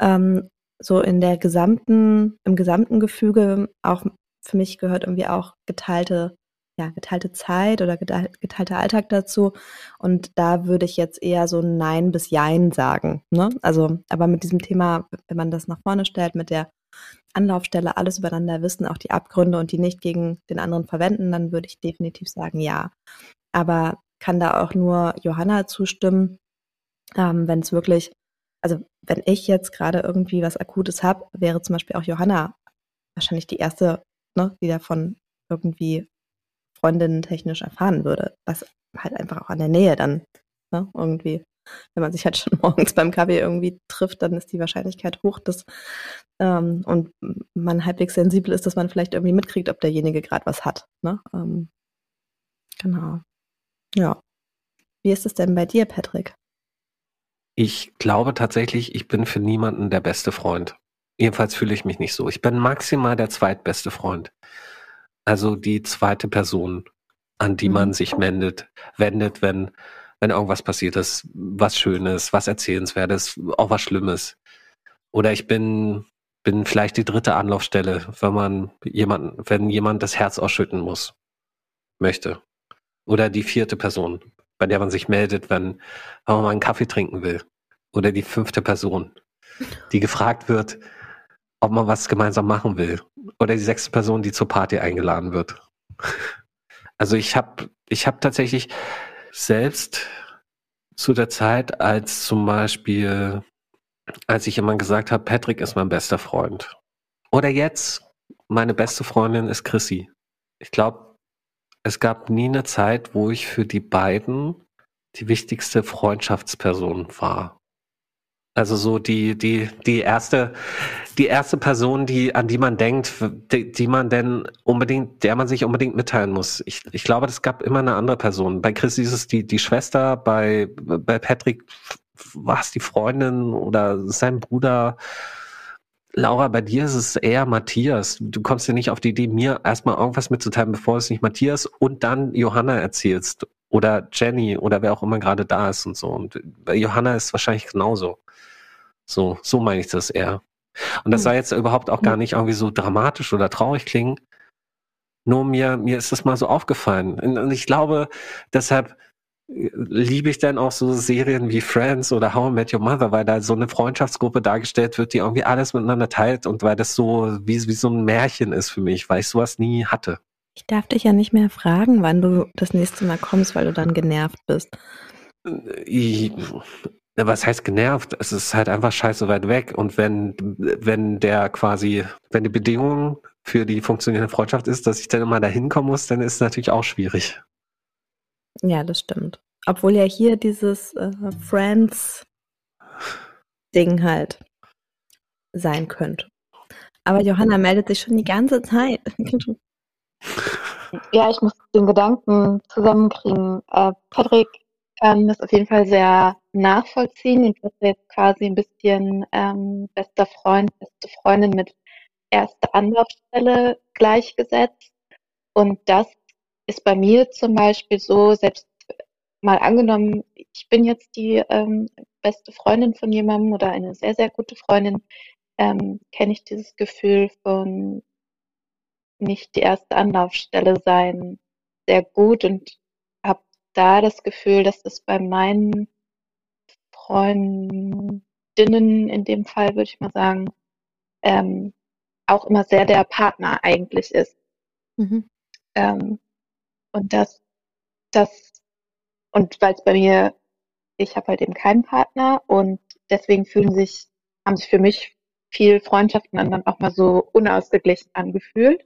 Ähm, so in der gesamten, im gesamten Gefüge auch für mich gehört irgendwie auch geteilte ja, geteilte Zeit oder geteilter Alltag dazu. Und da würde ich jetzt eher so Nein bis Jein sagen. Ne? Also, aber mit diesem Thema, wenn man das nach vorne stellt, mit der Anlaufstelle, alles übereinander wissen, auch die Abgründe und die nicht gegen den anderen verwenden, dann würde ich definitiv sagen ja. Aber kann da auch nur Johanna zustimmen, ähm, wenn es wirklich, also wenn ich jetzt gerade irgendwie was Akutes habe, wäre zum Beispiel auch Johanna wahrscheinlich die erste, ne, die davon irgendwie Freundinnen technisch erfahren würde. Was halt einfach auch an der Nähe dann ne, irgendwie, wenn man sich halt schon morgens beim Kaffee irgendwie trifft, dann ist die Wahrscheinlichkeit hoch, dass ähm, und man halbwegs sensibel ist, dass man vielleicht irgendwie mitkriegt, ob derjenige gerade was hat. Ne? Ähm, genau. Ja. Wie ist es denn bei dir, Patrick? Ich glaube tatsächlich, ich bin für niemanden der beste Freund. Jedenfalls fühle ich mich nicht so. Ich bin maximal der zweitbeste Freund. Also die zweite Person, an die man mhm. sich wendet, wendet, wenn, wenn irgendwas passiert ist, was Schönes, was Erzählenswertes, auch was Schlimmes. Oder ich bin, bin vielleicht die dritte Anlaufstelle, wenn man jemanden, wenn jemand das Herz ausschütten muss, möchte. Oder die vierte Person, bei der man sich meldet, wenn, wenn man mal einen Kaffee trinken will. Oder die fünfte Person, die gefragt wird, ob man was gemeinsam machen will. Oder die sechste Person, die zur Party eingeladen wird. Also ich habe ich hab tatsächlich selbst zu der Zeit, als zum Beispiel, als ich immer gesagt habe, Patrick ist mein bester Freund. Oder jetzt, meine beste Freundin ist Chrissy. Ich glaube, es gab nie eine Zeit, wo ich für die beiden die wichtigste Freundschaftsperson war. Also so die, die, die erste, die erste Person, die, an die man denkt, die, die man denn unbedingt, der man sich unbedingt mitteilen muss. Ich, ich glaube, es gab immer eine andere Person. Bei Chris ist es die, die Schwester, bei, bei Patrick war es die Freundin oder sein Bruder. Laura, bei dir ist es eher Matthias. Du kommst ja nicht auf die Idee, mir erstmal irgendwas mitzuteilen, bevor es nicht Matthias und dann Johanna erzählst. Oder Jenny oder wer auch immer gerade da ist und so. Und bei Johanna ist es wahrscheinlich genauso. So, so meine ich das eher. Und das hm. soll jetzt überhaupt auch gar nicht irgendwie so dramatisch oder traurig klingen. Nur mir, mir ist das mal so aufgefallen. Und ich glaube, deshalb äh, liebe ich dann auch so Serien wie Friends oder How I Met Your Mother, weil da so eine Freundschaftsgruppe dargestellt wird, die irgendwie alles miteinander teilt und weil das so wie, wie so ein Märchen ist für mich, weil ich sowas nie hatte. Ich darf dich ja nicht mehr fragen, wann du das nächste Mal kommst, weil du dann genervt bist. Was heißt genervt? Es ist halt einfach scheiße weit weg. Und wenn, wenn der quasi, wenn die Bedingung für die funktionierende Freundschaft ist, dass ich dann immer da hinkommen muss, dann ist es natürlich auch schwierig. Ja, das stimmt. Obwohl ja hier dieses äh, Friends-Ding halt sein könnte. Aber Johanna meldet sich schon die ganze Zeit. ja, ich muss den Gedanken zusammenkriegen. Äh, Patrick kann das auf jeden Fall sehr nachvollziehen und wird jetzt quasi ein bisschen ähm, bester Freund, beste Freundin mit erster Anlaufstelle gleichgesetzt. Und das ist bei mir zum Beispiel so, selbst mal angenommen, ich bin jetzt die ähm, beste Freundin von jemandem oder eine sehr, sehr gute Freundin, ähm, kenne ich dieses Gefühl von nicht die erste Anlaufstelle sein sehr gut und da das Gefühl, dass es bei meinen Freundinnen in dem Fall, würde ich mal sagen, ähm, auch immer sehr der Partner eigentlich ist. Mhm. Ähm, und das, das, und weil es bei mir, ich habe halt eben keinen Partner und deswegen fühlen sich, haben sich für mich viel Freundschaften dann auch mal so unausgeglichen angefühlt.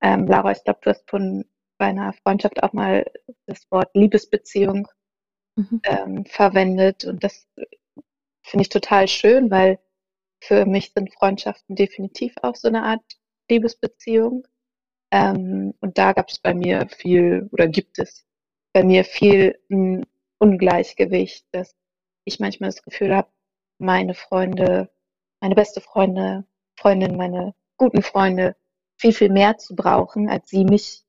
Ähm, Laura, ich glaube, du hast von bei einer Freundschaft auch mal das Wort Liebesbeziehung Mhm. ähm, verwendet und das finde ich total schön, weil für mich sind Freundschaften definitiv auch so eine Art Liebesbeziehung. Ähm, und da gab es bei mir viel oder gibt es bei mir viel ein Ungleichgewicht, dass ich manchmal das Gefühl habe, meine Freunde, meine beste Freunde, Freundin, meine guten Freunde viel, viel mehr zu brauchen, als sie mich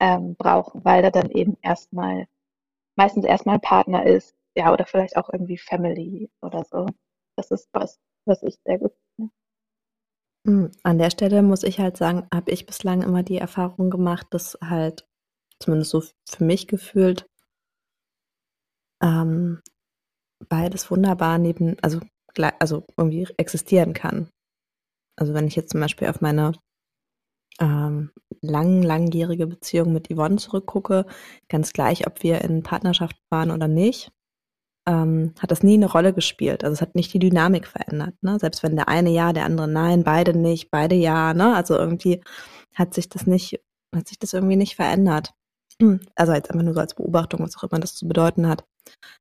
ähm, brauchen, weil da dann eben erstmal, meistens erstmal ein Partner ist, ja, oder vielleicht auch irgendwie Family oder so. Das ist was, was ich sehr gut finde. Mm, An der Stelle muss ich halt sagen, habe ich bislang immer die Erfahrung gemacht, dass halt, zumindest so für mich gefühlt, ähm, beides wunderbar neben, also, also irgendwie existieren kann. Also wenn ich jetzt zum Beispiel auf meine ähm, lang, langjährige Beziehung mit Yvonne zurückgucke, ganz gleich, ob wir in Partnerschaft waren oder nicht, ähm, hat das nie eine Rolle gespielt. Also es hat nicht die Dynamik verändert. Ne? Selbst wenn der eine ja, der andere nein, beide nicht, beide ja. Ne? Also irgendwie hat sich das nicht, hat sich das irgendwie nicht verändert. Also jetzt einfach nur so als Beobachtung, was auch immer das zu bedeuten hat.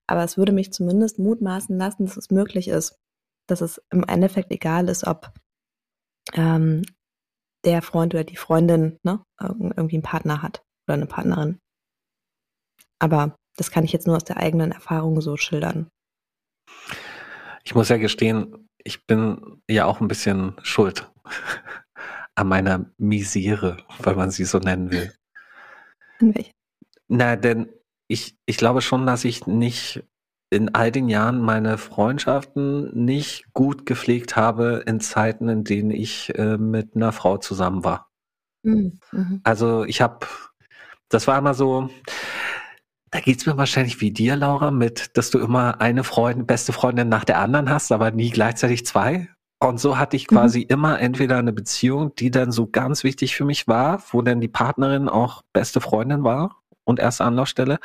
Aber es würde mich zumindest mutmaßen lassen, dass es möglich ist, dass es im Endeffekt egal ist, ob ähm, der Freund oder die Freundin ne, irg- irgendwie einen Partner hat oder eine Partnerin. Aber das kann ich jetzt nur aus der eigenen Erfahrung so schildern. Ich muss ja gestehen, ich bin ja auch ein bisschen schuld an meiner Misere, wenn man sie so nennen will. In welch- Na, denn ich, ich glaube schon, dass ich nicht in all den Jahren meine Freundschaften nicht gut gepflegt habe in Zeiten, in denen ich äh, mit einer Frau zusammen war. Mhm. Mhm. Also ich habe, das war immer so, da geht's mir wahrscheinlich wie dir, Laura, mit, dass du immer eine Freundin, beste Freundin nach der anderen hast, aber nie gleichzeitig zwei. Und so hatte ich Mhm. quasi immer entweder eine Beziehung, die dann so ganz wichtig für mich war, wo dann die Partnerin auch beste Freundin war und erste Anlaufstelle.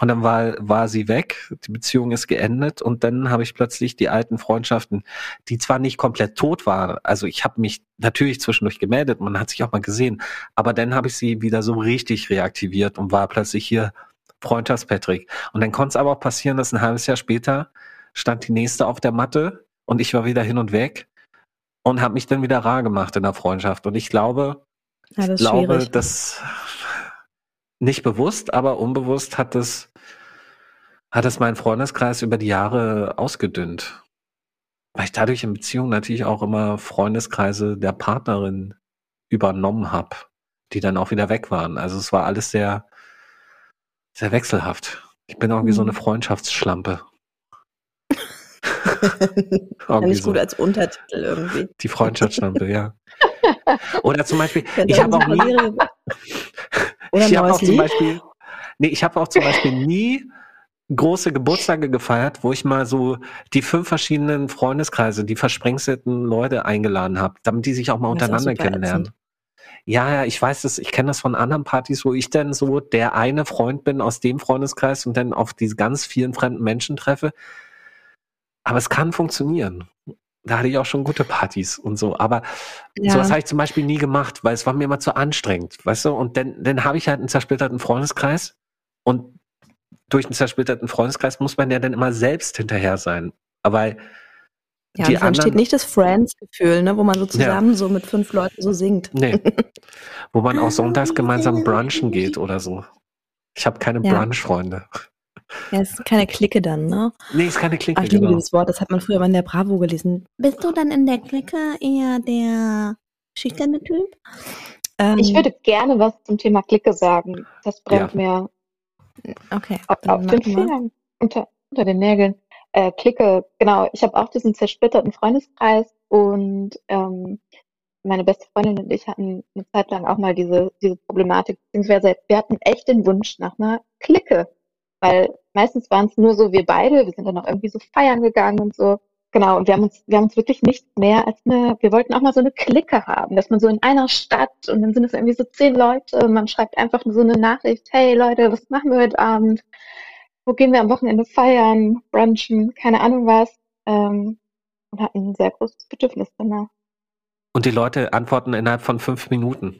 Und dann war, war sie weg, die Beziehung ist geendet und dann habe ich plötzlich die alten Freundschaften, die zwar nicht komplett tot waren, also ich habe mich natürlich zwischendurch gemeldet, man hat sich auch mal gesehen, aber dann habe ich sie wieder so richtig reaktiviert und war plötzlich hier Freundschafts-Patrick. Und dann konnte es aber auch passieren, dass ein halbes Jahr später stand die nächste auf der Matte und ich war wieder hin und weg und habe mich dann wieder rar gemacht in der Freundschaft. Und ich glaube, Ja, das ich glaube, schwierig. dass nicht bewusst, aber unbewusst hat es, hat es meinen Freundeskreis über die Jahre ausgedünnt. Weil ich dadurch in Beziehungen natürlich auch immer Freundeskreise der Partnerin übernommen habe, die dann auch wieder weg waren. Also es war alles sehr, sehr wechselhaft. Ich bin irgendwie so eine Mhm. Freundschaftsschlampe. Fand ich gut so. als Untertitel irgendwie. Die Freundschaftsschlampe, ja. Oder zum Beispiel, ich habe auch nie, Oder ich habe auch zum? Beispiel, nee, ich habe auch zum Beispiel nie große Geburtstage gefeiert, wo ich mal so die fünf verschiedenen Freundeskreise, die versprengselten Leute eingeladen habe, damit die sich auch mal auch untereinander super kennenlernen. ätzend. Ja, ja, ich weiß das, ich kenne das von anderen Partys, wo ich dann so der eine Freund bin aus dem Freundeskreis und dann auf diese ganz vielen fremden Menschen treffe. Aber es kann funktionieren. Da hatte ich auch schon gute Partys und so. Aber Ja. sowas habe ich zum Beispiel nie gemacht, weil es war mir immer zu anstrengend, weißt du? Und dann, dann habe ich halt einen zersplitterten Freundeskreis und durch einen zersplitterten Freundeskreis muss man ja dann immer selbst hinterher sein. Aber Ja, die anderen- steht nicht das Friends-Gefühl, ne, wo man so zusammen so mit fünf Leuten so singt. nee, wo man auch sonntags gemeinsam brunchen geht oder so. Ich habe keine Ja. Brunch-Freunde. Ja, es ist keine Clique dann, ne? Nee, ist keine Ach, Clique, ich liebe genau. dieses Wort, das hat man früher mal in der Bravo gelesen. Bist du dann in der Clique eher der schüchterne Typ? Ähm, Ich würde gerne was zum Thema Clique sagen. Das brennt mir Okay, auf, auf den. Fingern, unter, unter den Nägeln. Äh, Clique, genau. Ich habe auch diesen zersplitterten Freundeskreis und ähm, meine beste Freundin und ich hatten eine Zeit lang auch mal diese, diese Problematik, beziehungsweise wir hatten echt den Wunsch nach einer Clique. Weil meistens waren es nur so wir beide, wir sind dann auch irgendwie so feiern gegangen und so. Genau, und wir haben uns, wir haben uns wirklich nicht mehr als eine, wir wollten auch mal so eine Clique haben, dass man so in einer Stadt und dann sind es irgendwie so zehn Leute und man schreibt einfach nur so eine Nachricht, hey Leute, was machen wir heute Abend? Wo gehen wir am Wochenende feiern, brunchen, keine Ahnung was. Ähm, und hatten ein sehr großes Bedürfnis danach. Und die Leute antworten innerhalb von fünf Minuten.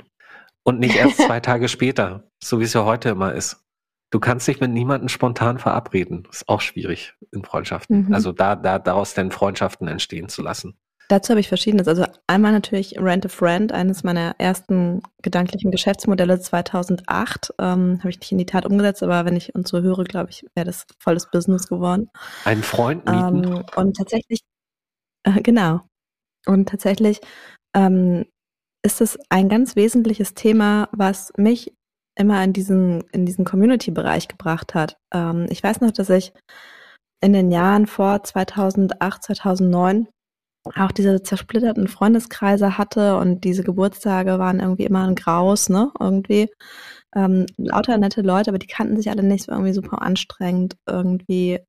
Und nicht erst zwei Tage später, so wie es ja heute immer ist. Du kannst dich mit niemandem spontan verabreden. Ist auch schwierig in Freundschaften. Mhm. Also da, da daraus dann Freundschaften entstehen zu lassen. Dazu habe ich verschiedenes. Also einmal natürlich Rent a Friend, eines meiner ersten gedanklichen Geschäftsmodelle 2008. Ähm, habe ich nicht in die Tat umgesetzt, aber wenn ich uns so höre, glaube ich, wäre das volles Business geworden. Einen Freund mieten. Ähm, und tatsächlich, äh, genau. Und tatsächlich ähm, ist es ein ganz wesentliches Thema, was mich immer in diesen, in diesen Community-Bereich gebracht hat. Ähm, ich weiß noch, dass ich in den Jahren vor 2008, 2009 auch diese zersplitterten Freundeskreise hatte und diese Geburtstage waren irgendwie immer ein Graus, ne? Irgendwie. Ähm, lauter nette Leute, aber die kannten sich alle nicht, so irgendwie super anstrengend, irgendwie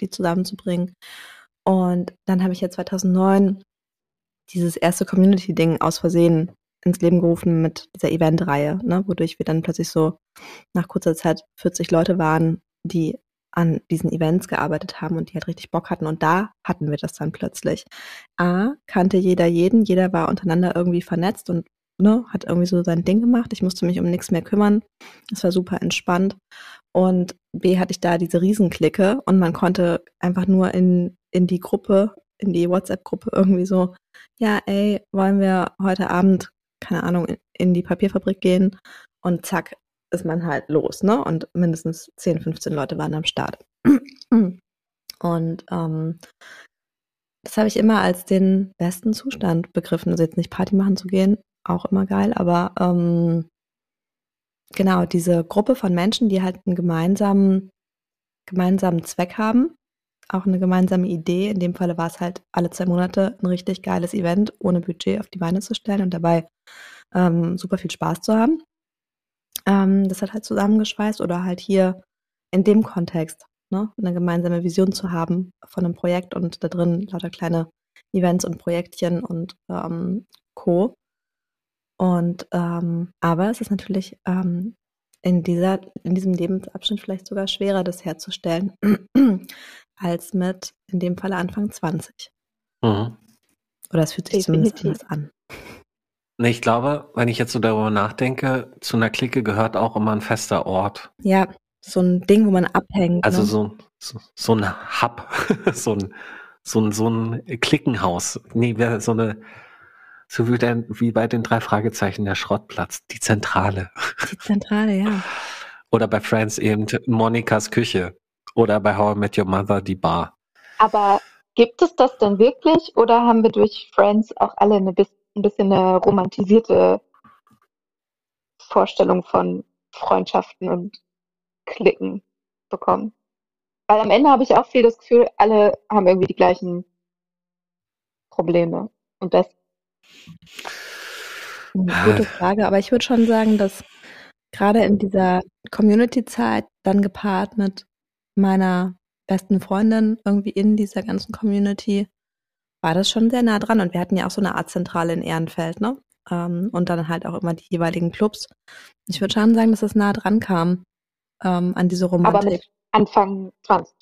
die zusammenzubringen. Und dann habe ich ja 2009 dieses erste Community-Ding aus Versehen ins Leben gerufen mit dieser Eventreihe, ne, wodurch wir dann plötzlich so nach kurzer Zeit 40 Leute waren, die an diesen Events gearbeitet haben und die halt richtig Bock hatten. Und da hatten wir das dann plötzlich. A, kannte jeder jeden, jeder war untereinander irgendwie vernetzt und ne, hat irgendwie so sein Ding gemacht. Ich musste mich um nichts mehr kümmern. Es war super entspannt. Und B, hatte ich da diese Riesenklicke und man konnte einfach nur in, in die Gruppe, in die WhatsApp-Gruppe irgendwie so, ja, ey, wollen wir heute Abend, keine Ahnung, in, die Papierfabrik gehen und zack, ist man halt los, ne? Und mindestens 10, 15 Leute waren am Start. Und ähm, das habe ich immer als den besten Zustand begriffen. Also jetzt nicht Party machen zu gehen, auch immer geil, aber ähm, genau, diese Gruppe von Menschen, die halt einen gemeinsamen, gemeinsamen Zweck haben, auch eine gemeinsame Idee. In dem Falle war es halt alle zwei Monate ein richtig geiles Event ohne Budget auf die Beine zu stellen und dabei ähm, super viel Spaß zu haben. Ähm, das hat halt zusammengeschweißt oder halt hier in dem Kontext ne, eine gemeinsame Vision zu haben von einem Projekt und da drin lauter kleine Events und Projektchen und ähm, Co. Und ähm, aber es ist natürlich ähm, in dieser in diesem Lebensabschnitt vielleicht sogar schwerer, das herzustellen als mit in dem Falle Anfang 20. Mhm. Oder es fühlt sich zumindest Definitiv. anders an. Nee, ich glaube, wenn ich jetzt so darüber nachdenke, zu einer Clique gehört auch immer ein fester Ort. Ja, so ein Ding, wo man abhängt. Also ne? so, so, so ein Hub, so ein, so ein, so ein Klickenhaus. Nee, so eine, so wie, der, wie bei den drei Fragezeichen der Schrottplatz, die Zentrale. die Zentrale, ja. Oder bei Friends eben Monikas Küche. Oder bei How I Met Your Mother die Bar. Aber gibt es das denn wirklich oder haben wir durch Friends auch alle eine bis, ein bisschen eine romantisierte Vorstellung von Freundschaften und Klicken bekommen? Weil am Ende habe ich auch viel das Gefühl, alle haben irgendwie die gleichen Probleme. Und das, gute Frage, aber ich würde schon sagen, dass gerade in dieser Community-Zeit dann gepaart mit meiner besten Freundin irgendwie in dieser ganzen Community war das schon sehr nah dran und wir hatten ja auch so eine Art Zentrale in Ehrenfeld, ne? Ähm, und dann halt auch immer die jeweiligen Clubs. Ich würde schon sagen, dass es nah dran kam ähm, an diese aber Romantik. mit Anfang 20.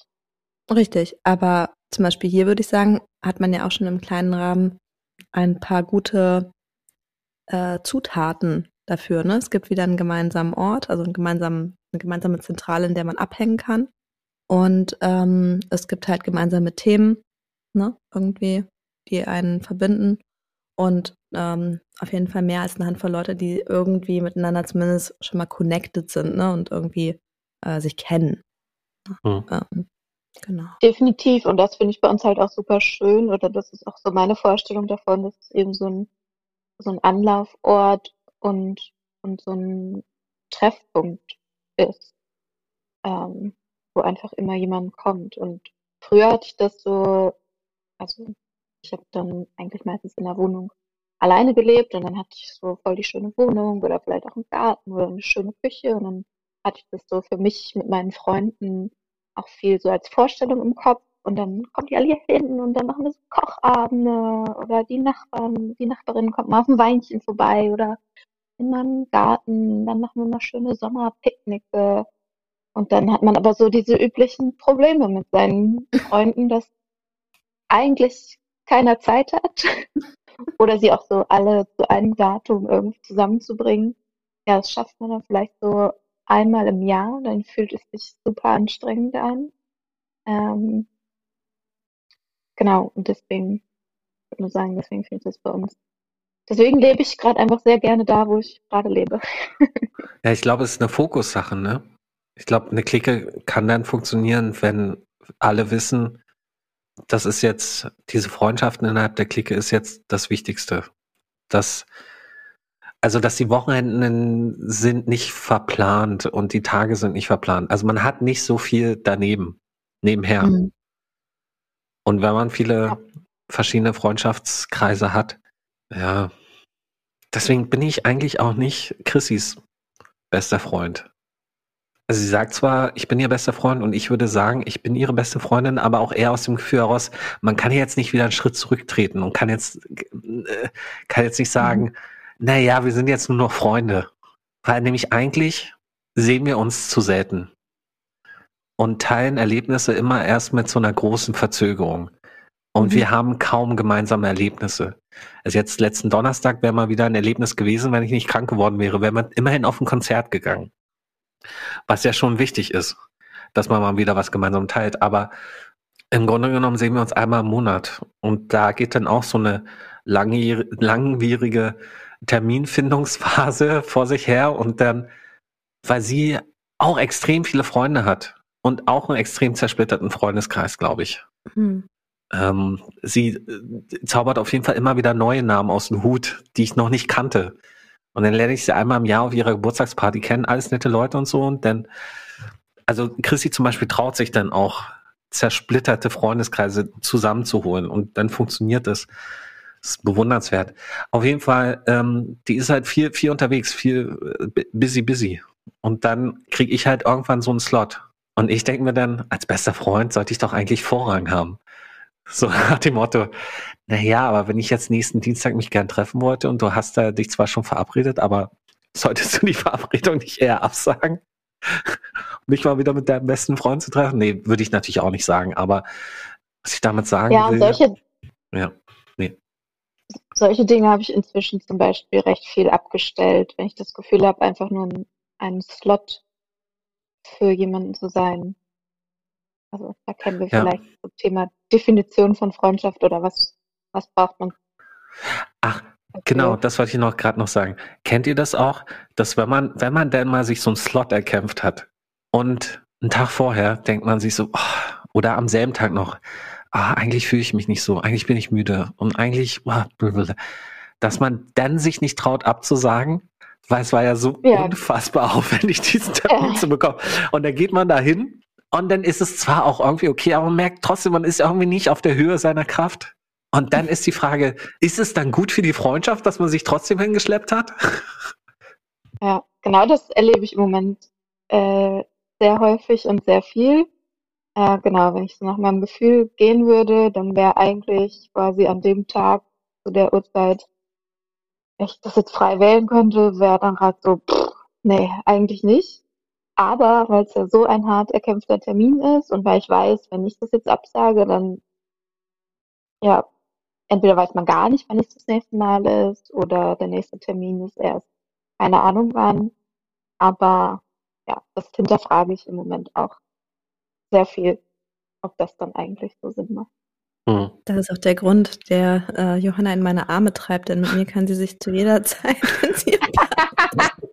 Richtig, aber zum Beispiel hier würde ich sagen, hat man ja auch schon im kleinen Rahmen ein paar gute äh, Zutaten dafür. Ne? Es gibt wieder einen gemeinsamen Ort, also einen gemeinsamen, eine gemeinsame Zentrale, in der man abhängen kann. Und ähm, es gibt halt gemeinsame Themen, ne? irgendwie, die einen verbinden. Und ähm, auf jeden Fall mehr als eine Handvoll Leute, die irgendwie miteinander zumindest schon mal connected sind ne? und irgendwie äh, sich kennen. Mhm. Ähm, genau. Definitiv. Und das finde ich bei uns halt auch super schön. Oder das ist auch so meine Vorstellung davon, dass es eben so ein, so ein Anlaufort und, und so ein Treffpunkt ist, ähm, wo einfach immer jemand kommt. Und früher hatte ich das so, also ich habe dann eigentlich meistens in der Wohnung alleine gelebt und dann hatte ich so voll die schöne Wohnung oder vielleicht auch einen Garten oder eine schöne Küche und dann hatte ich das so für mich mit meinen Freunden auch viel so als Vorstellung im Kopf. Und dann kommen die alle hier hin und dann machen wir so Kochabende oder die Nachbarn, die Nachbarin kommt mal auf ein Weinchen vorbei oder in meinem Garten. Dann machen wir mal schöne Sommerpicknicke. Und dann hat man aber so diese üblichen Probleme mit seinen Freunden, dass eigentlich keiner Zeit hat oder sie auch so alle zu einem Datum irgendwie zusammenzubringen. Ja, das schafft man dann vielleicht so einmal im Jahr, dann fühlt es sich super anstrengend an. Ähm, genau, und deswegen, ich würde nur sagen, deswegen ich das bei uns. Deswegen lebe ich gerade einfach sehr gerne da, wo ich gerade lebe. Ja, ich glaube, es ist eine Fokussache, ne? Ich glaube, eine Clique kann dann funktionieren, wenn alle wissen, das ist jetzt, diese Freundschaften innerhalb der Clique ist jetzt das Wichtigste. Das, also, dass die Wochenenden sind nicht verplant und die Tage sind nicht verplant. Also man hat nicht so viel daneben, nebenher. Mhm. Und wenn man viele Ja. verschiedene Freundschaftskreise hat, ja, deswegen bin ich eigentlich auch nicht Chrissys bester Freund. Also sie sagt zwar, ich bin ihr bester Freund und ich würde sagen, ich bin ihre beste Freundin, aber auch eher aus dem Gefühl heraus, man kann jetzt nicht wieder einen Schritt zurücktreten und kann jetzt, äh, kann jetzt nicht sagen, naja, wir sind jetzt nur noch Freunde. Weil nämlich eigentlich sehen wir uns zu selten und teilen Erlebnisse immer erst mit so einer großen Verzögerung. Und Mhm. wir haben kaum gemeinsame Erlebnisse. Also jetzt letzten Donnerstag wäre mal wieder ein Erlebnis gewesen, wenn ich nicht krank geworden wäre, wäre man immerhin auf ein Konzert gegangen. Was ja schon wichtig ist, dass man mal wieder was gemeinsam teilt. Aber im Grunde genommen sehen wir uns einmal im Monat. Und da geht dann auch so eine langwierige Terminfindungsphase vor sich her. Und dann, weil sie auch extrem viele Freunde hat und auch einen extrem zersplitterten Freundeskreis, glaube ich. Hm. Ähm, sie äh, zaubert auf jeden Fall immer wieder neue Namen aus dem Hut, die ich noch nicht kannte. Und dann lerne ich sie einmal im Jahr auf ihrer Geburtstagsparty kennen, alles nette Leute und so. Und dann, also Chrissy zum Beispiel traut sich dann auch, zersplitterte Freundeskreise zusammenzuholen. Und dann funktioniert das. Ist bewundernswert. Auf jeden Fall, ähm, die ist halt viel, viel unterwegs, viel äh, bu- busy, busy. Und dann kriege ich halt irgendwann so einen Slot. Und ich denke mir dann, als bester Freund sollte ich doch eigentlich Vorrang haben. So nach dem Motto, na ja, aber wenn ich jetzt nächsten Dienstag mich gern treffen wollte und du hast da dich zwar schon verabredet, aber solltest du die Verabredung nicht eher absagen? Dich mal wieder mit deinem besten Freund zu treffen? Nee, würde ich natürlich auch nicht sagen, aber was ich damit sagen Ja, will, solche, ja, solche Dinge habe ich inzwischen zum Beispiel recht viel abgestellt, wenn ich das Gefühl habe, einfach nur ein, einen Slot für jemanden zu sein. Also da kennen wir Ja. vielleicht zum Thema Definition von Freundschaft oder was, was braucht man. ach. Genau, das wollte ich noch gerade noch sagen. Kennt ihr das auch, dass wenn man, wenn man denn mal sich so einen Slot erkämpft hat und einen Tag vorher denkt man sich so, oh, oder am selben Tag noch, ah, eigentlich fühle ich mich nicht so, eigentlich bin ich müde und eigentlich, ah, blablabla. dass man dann sich nicht traut abzusagen, weil es war ja so Ja. unfassbar aufwendig, diesen Termin zu bekommen. Und dann geht man da hin und dann ist es zwar auch irgendwie okay, aber man merkt trotzdem, man ist irgendwie nicht auf der Höhe seiner Kraft. Und dann ist die Frage, ist es dann gut für die Freundschaft, dass man sich trotzdem hingeschleppt hat? Ja, genau das erlebe ich im Moment äh, sehr häufig und sehr viel. Äh, genau, wenn ich so nach meinem Gefühl gehen würde, dann wäre eigentlich quasi an dem Tag zu der Uhrzeit, wenn ich das jetzt frei wählen könnte, wäre dann gerade so, pff, nee, eigentlich nicht. Aber weil es ja so ein hart erkämpfter Termin ist und weil ich weiß, wenn ich das jetzt absage, dann ja, entweder weiß man gar nicht, wann es das nächste Mal ist, oder der nächste Termin ist erst keine Ahnung wann. Aber ja, das hinterfrage ich im Moment auch sehr viel, ob das dann eigentlich so Sinn macht. Hm. Das ist auch der Grund, der äh, Johanna in meine Arme treibt, denn mit mir kann sie sich zu jeder Zeit, wenn sie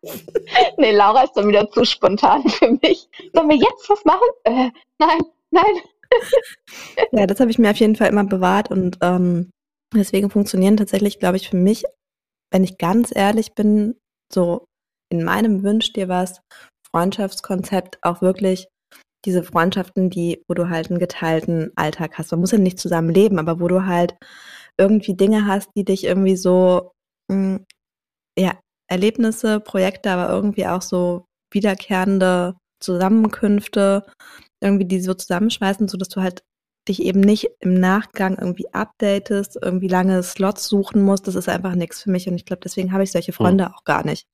nee, Laura ist dann wieder zu spontan für mich. Sollen wir jetzt was machen? Äh, nein, nein. Ja, das habe ich mir auf jeden Fall immer bewahrt und ähm, deswegen funktionieren tatsächlich, glaube ich, für mich, wenn ich ganz ehrlich bin, so in meinem Wünsch dir was, Freundschaftskonzept auch wirklich diese Freundschaften, die, wo du halt einen geteilten Alltag hast. Man muss ja nicht zusammen leben, aber wo du halt irgendwie Dinge hast, die dich irgendwie so, mh, ja, Erlebnisse, Projekte, aber irgendwie auch so wiederkehrende Zusammenkünfte, irgendwie die so zusammenschmeißen, sodass du halt dich eben nicht im Nachgang irgendwie updatest, irgendwie lange Slots suchen musst. Das ist einfach nichts für mich und ich glaube, deswegen habe ich solche Freunde auch gar nicht.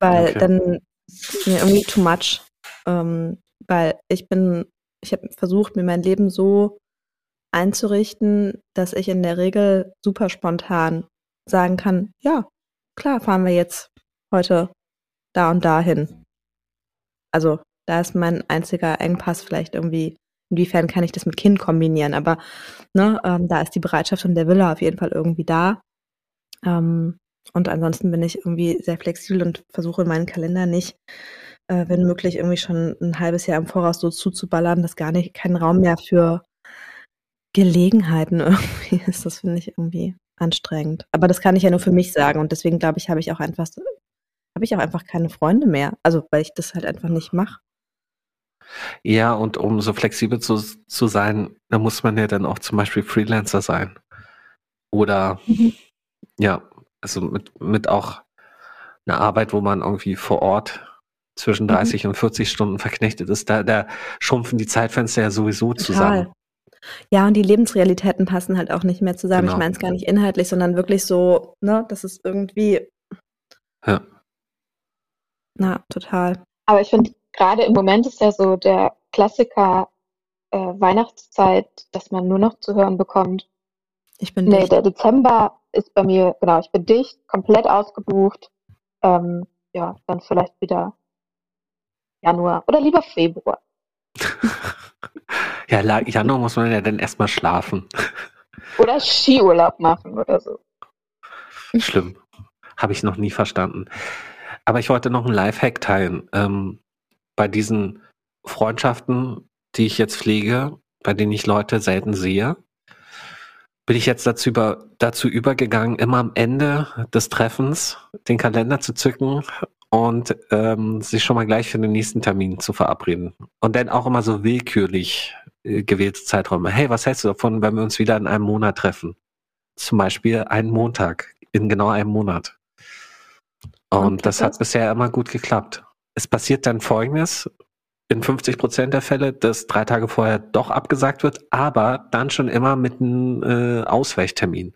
Weil Okay. dann ist mir irgendwie too much. Ähm, weil ich bin, ich habe versucht, mir mein Leben so einzurichten, dass ich in der Regel super spontan sagen kann, ja, klar, fahren wir jetzt heute da und dahin. Also da ist mein einziger Engpass vielleicht irgendwie, inwiefern kann ich das mit Kind kombinieren, aber ne, ähm, da ist die Bereitschaft und der Wille auf jeden Fall irgendwie da. Ähm, und ansonsten bin ich irgendwie sehr flexibel und versuche meinen Kalender nicht, äh, wenn möglich, irgendwie schon ein halbes Jahr im Voraus so zuzuballern, dass gar nicht kein Raum mehr für Gelegenheiten irgendwie ist. Das finde ich irgendwie anstrengend. Aber das kann ich ja nur für mich sagen und deswegen glaube ich, habe ich auch einfach habe ich auch einfach keine Freunde mehr. Also weil ich das halt einfach nicht mache. Ja, und um so flexibel zu, zu sein, da muss man ja dann auch zum Beispiel Freelancer sein. Oder Mhm. ja, also mit, mit auch einer Arbeit, wo man irgendwie vor Ort zwischen Mhm. 30 und 40 Stunden verknechtet ist, da, da schrumpfen die Zeitfenster ja sowieso zusammen. Total. Ja, und die Lebensrealitäten passen halt auch nicht mehr zusammen. Genau. Ich meine es gar nicht inhaltlich, sondern wirklich so, ne, das ist irgendwie, Ja. na, total. Aber ich finde, gerade im Moment ist ja so der Klassiker äh, Weihnachtszeit, dass man nur noch zu hören bekommt. Ich bin Nee, dicht. der Dezember ist bei mir, genau, ich bin dicht, komplett ausgebucht. Ähm, ja, dann vielleicht wieder Januar oder lieber Februar. Ja, Januar muss man ja dann erstmal schlafen. Oder Skiurlaub machen oder so. Schlimm. Habe ich noch nie verstanden. Aber ich wollte noch einen Lifehack teilen. Ähm, bei diesen Freundschaften, die ich jetzt pflege, bei denen ich Leute selten sehe, bin ich jetzt dazu, über, dazu übergegangen, immer am Ende des Treffens den Kalender zu zücken und ähm, sich schon mal gleich für den nächsten Termin zu verabreden. Und dann auch immer so willkürlich äh, gewählte Zeiträume. Hey, was hältst du davon, wenn wir uns wieder in einem Monat treffen? Zum Beispiel einen Montag, in genau einem Monat. Und Und das klappt hat das? bisher immer gut geklappt. Es passiert dann Folgendes, in 50 Prozent der Fälle, dass drei Tage vorher doch abgesagt wird, aber dann schon immer mit einem äh, Ausweichtermin.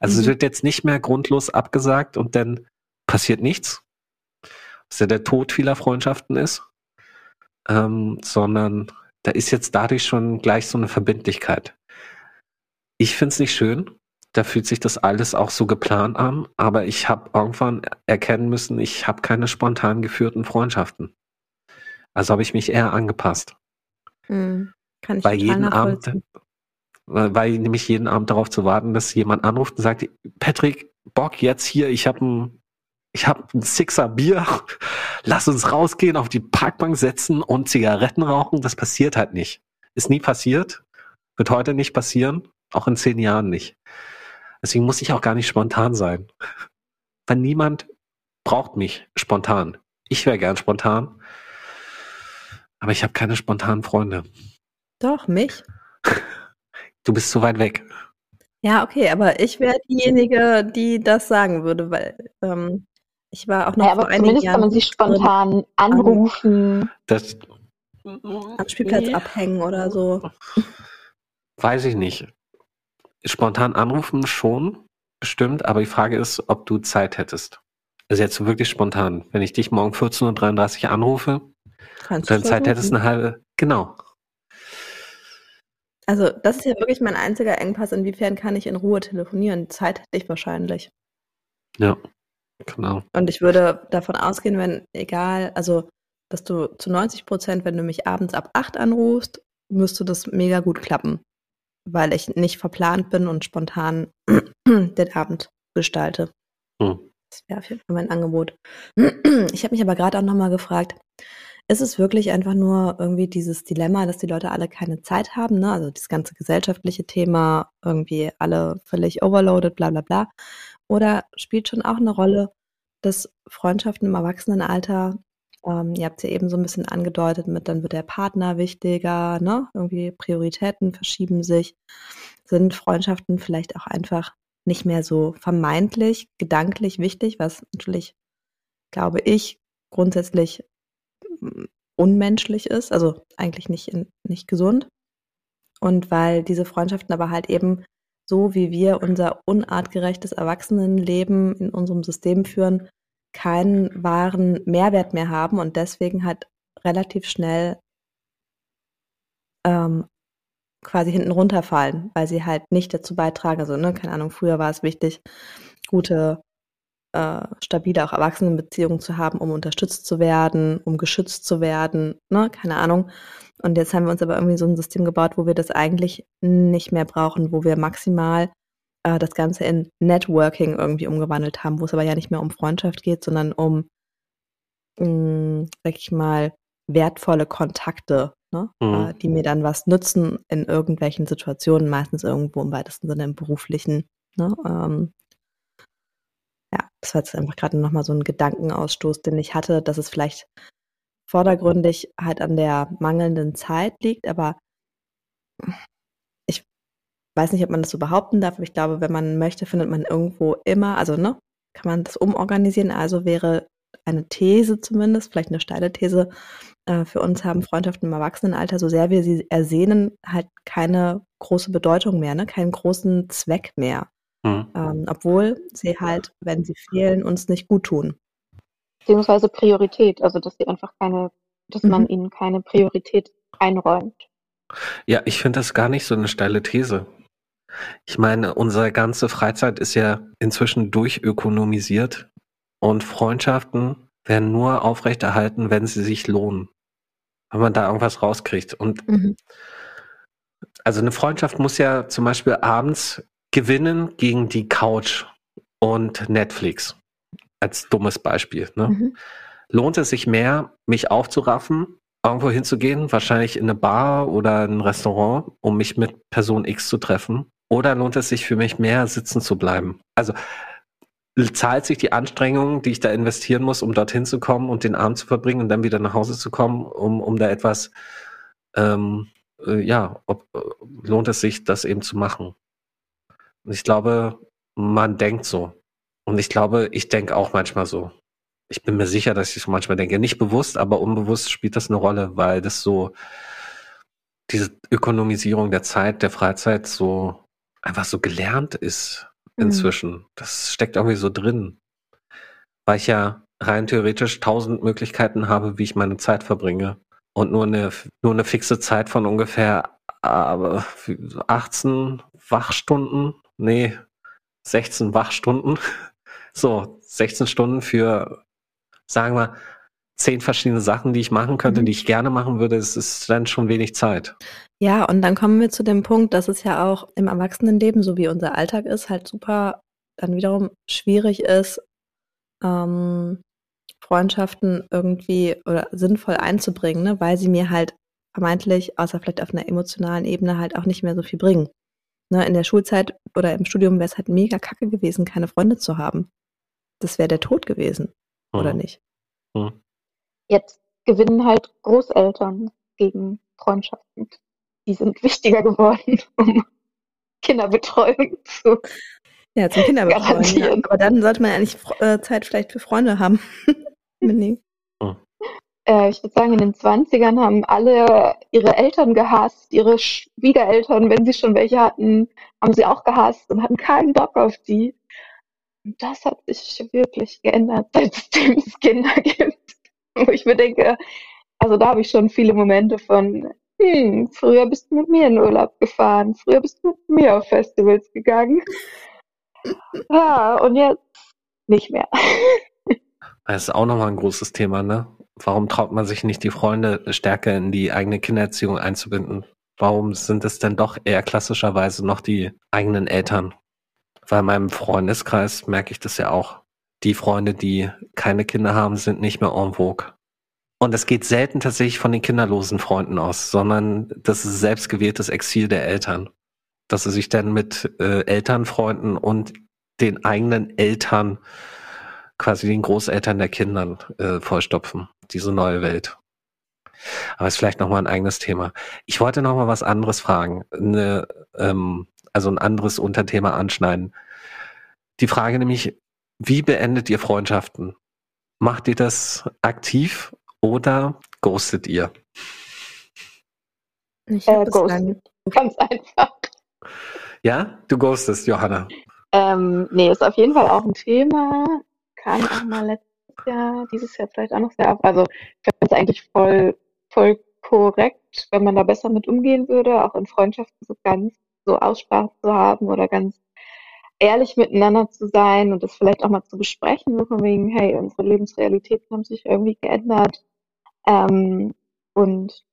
Also es Mhm. wird jetzt nicht mehr grundlos abgesagt und dann passiert nichts, was ja der Tod vieler Freundschaften ist, ähm, sondern da ist jetzt dadurch schon gleich so eine Verbindlichkeit. Ich finde es nicht schön, da fühlt sich das alles auch so geplant an, aber ich habe irgendwann erkennen müssen, ich habe keine spontan geführten Freundschaften. Also habe ich mich eher angepasst. Hm, Kann ich Bei jeden Abend, weil nämlich jeden Abend darauf zu warten, dass jemand anruft und sagt, Patrick, Bock jetzt hier, ich habe ein, ich habe ein Sixer Bier, lass uns rausgehen, auf die Parkbank setzen und Zigaretten rauchen. Das passiert halt nicht. Ist nie passiert, wird heute nicht passieren, auch in zehn Jahren nicht. Deswegen muss ich auch gar nicht spontan sein. Weil niemand braucht mich spontan. Ich wäre gern spontan, aber ich habe keine spontanen Freunde. Doch, mich. Du bist zu weit weg. Ja, okay, aber ich wäre diejenige, die das sagen würde, weil ähm, ich war auch noch Naja, vor aber einigen zumindest Jahren kann man sich spontan anrufen. Das am Spielplatz abhängen oder so. weiß ich nicht. Spontan anrufen schon, bestimmt, aber die Frage ist, ob du Zeit hättest. Also jetzt wirklich spontan. Wenn ich dich morgen 14.33 Uhr anrufe, Kannst dann du Zeit hättest eine halbe, genau. Also, das ist ja wirklich mein einziger Engpass. Inwiefern kann ich in Ruhe telefonieren? Zeit hätte ich wahrscheinlich. Ja, genau. Und ich würde davon ausgehen, wenn, egal, also, dass du zu 90 Prozent, wenn du mich abends ab 8 anrufst, müsste das mega gut klappen. Weil ich nicht verplant bin und spontan den Abend gestalte. Hm. Das wäre auf jeden Fall mein Angebot. Ich habe mich aber gerade auch nochmal gefragt, ist es wirklich einfach nur irgendwie dieses Dilemma, dass die Leute alle keine Zeit haben, ne? Also das ganze gesellschaftliche Thema, irgendwie alle völlig overloaded, bla bla bla. Oder spielt schon auch eine Rolle, dass Freundschaften im Erwachsenenalter, ähm, ihr habt es ja eben so ein bisschen angedeutet mit, dann wird der Partner wichtiger, ne? Irgendwie Prioritäten verschieben sich. Sind Freundschaften vielleicht auch einfach nicht mehr so vermeintlich, gedanklich wichtig, was natürlich, glaube ich, grundsätzlich unmenschlich ist, also eigentlich nicht, nicht gesund. Und weil diese Freundschaften aber halt eben so, wie wir unser unartgerechtes Erwachsenenleben in unserem System führen, keinen wahren Mehrwert mehr haben und deswegen halt relativ schnell ähm, quasi hinten runterfallen, weil sie halt nicht dazu beitragen. Also, ne, keine Ahnung, früher war es wichtig, gute, äh, stabile, auch Erwachsenenbeziehungen zu haben, um unterstützt zu werden, um geschützt zu werden, ne, keine Ahnung. Und jetzt haben wir uns aber irgendwie so ein System gebaut, wo wir das eigentlich nicht mehr brauchen, wo wir maximal äh, das Ganze in Networking irgendwie umgewandelt haben, wo es aber ja nicht mehr um Freundschaft geht, sondern um, mh, hm, sag ich mal, wertvolle Kontakte, ne? Mhm. äh, die mir dann was nützen in irgendwelchen Situationen, meistens irgendwo im weitesten Sinne im beruflichen. Ne? Ähm, ja, das war jetzt einfach gerade nochmal so ein Gedankenausstoß, den ich hatte, dass es vielleicht vordergründig halt an der mangelnden Zeit liegt, aber ich weiß nicht, ob man das so behaupten darf, aber ich glaube, wenn man möchte, findet man irgendwo immer, also ne, kann man das umorganisieren. Also wäre eine These zumindest, vielleicht eine steile These, äh, für uns haben Freundschaften im Erwachsenenalter, so sehr wir sie ersehnen, halt keine große Bedeutung mehr, ne? keinen großen Zweck mehr. Mhm. Ähm, obwohl sie halt, wenn sie fehlen, uns nicht gut tun. Beziehungsweise Priorität, also dass sie einfach keine, dass man Mhm. ihnen keine Priorität einräumt. Ja, ich finde das gar nicht so eine steile These. Ich meine, unsere ganze Freizeit ist ja inzwischen durchökonomisiert und Freundschaften werden nur aufrechterhalten, wenn sie sich lohnen. Wenn man da irgendwas rauskriegt. Und Mhm. also eine Freundschaft muss ja zum Beispiel abends gewinnen gegen die Couch und Netflix. Als dummes Beispiel. Ne? Mhm. lohnt es sich mehr, mich aufzuraffen, irgendwo hinzugehen, wahrscheinlich in eine Bar oder ein Restaurant, um mich mit Person X zu treffen? Oder lohnt es sich für mich mehr, sitzen zu bleiben? Also zahlt sich die Anstrengung, die ich da investieren muss, um dorthin zu kommen und den Abend zu verbringen und dann wieder nach Hause zu kommen, um, um da etwas, ähm, äh, ja, ob, äh, lohnt es sich, das eben zu machen? Und ich glaube, man denkt so. Und ich glaube, ich denke auch manchmal so ich bin mir sicher, dass ich so manchmal denke, nicht bewusst, aber unbewusst spielt das eine Rolle, weil das so diese Ökonomisierung der Zeit, der Freizeit so einfach so gelernt ist Mhm. inzwischen. Das steckt irgendwie so drin, weil ich ja rein theoretisch tausend Möglichkeiten habe, wie ich meine Zeit verbringe und nur eine nur eine fixe Zeit von ungefähr aber 18 Wachstunden, nee, 16 Wachstunden. So, 16 Stunden für sagen wir, zehn verschiedene Sachen, die ich machen könnte, Mhm. die ich gerne machen würde, es ist dann schon wenig Zeit. Ja, und dann kommen wir zu dem Punkt, dass es ja auch im Erwachsenenleben, so wie unser Alltag ist, halt super dann wiederum schwierig ist, ähm, Freundschaften irgendwie oder sinnvoll einzubringen, ne? weil sie mir halt vermeintlich, außer vielleicht auf einer emotionalen Ebene, halt auch nicht mehr so viel bringen. Ne? In der Schulzeit oder im Studium wäre es halt mega kacke gewesen, keine Freunde zu haben. Das wäre der Tod gewesen, oder Mhm. nicht? Mhm. Jetzt gewinnen halt Großeltern gegen Freundschaften. Die sind wichtiger geworden, um Kinderbetreuung zu. Ja, zum Kinderbetreuen. Ja. Aber dann sollte man eigentlich äh, Zeit vielleicht für Freunde haben. Äh, ich würde sagen, in den 20ern haben alle ihre Eltern gehasst, ihre Schwiegereltern, wenn sie schon welche hatten, haben sie auch gehasst und hatten keinen Bock auf die. Und das hat sich wirklich geändert, seitdem es Kinder gibt. Wo ich mir denke, also da habe ich schon viele Momente von, hm, früher bist du mit mir in Urlaub gefahren, früher bist du mit mir auf Festivals gegangen. Ja, und jetzt nicht mehr. Das ist auch nochmal ein großes Thema, ne? Warum traut man sich nicht, die Freunde stärker in die eigene Kindererziehung einzubinden? Warum sind es denn doch eher klassischerweise noch die eigenen Eltern? In meinem Freundeskreis merke ich das ja auch. Die Freunde, die keine Kinder haben, sind nicht mehr en vogue. Und es geht selten tatsächlich von den kinderlosen Freunden aus, sondern das ist selbstgewähltes Exil der Eltern. Dass sie sich dann mit äh, Elternfreunden und den eigenen Eltern, quasi den Großeltern der Kindern, äh, vollstopfen. Diese neue Welt. Aber ist vielleicht nochmal ein eigenes Thema. Ich wollte nochmal was anderes fragen. Eine, ähm, also ein anderes Unterthema anschneiden. Die Frage nämlich, wie beendet ihr Freundschaften? Macht ihr das aktiv oder ghostet ihr? Ich Äh, ghosten. Ganz einfach. Ja, du ghostest, Johanna. Ähm, nee, ist auf jeden Fall auch ein Thema. Kam auch mal letztes Jahr, dieses Jahr vielleicht auch noch sehr auf. Also ich finde es eigentlich voll, voll korrekt, wenn man da besser mit umgehen würde, auch in Freundschaften so ganz so Aussprache zu haben oder ganz ehrlich miteinander zu sein und das vielleicht auch mal zu besprechen, so von wegen, hey, unsere Lebensrealitäten haben sich irgendwie geändert. Ähm, und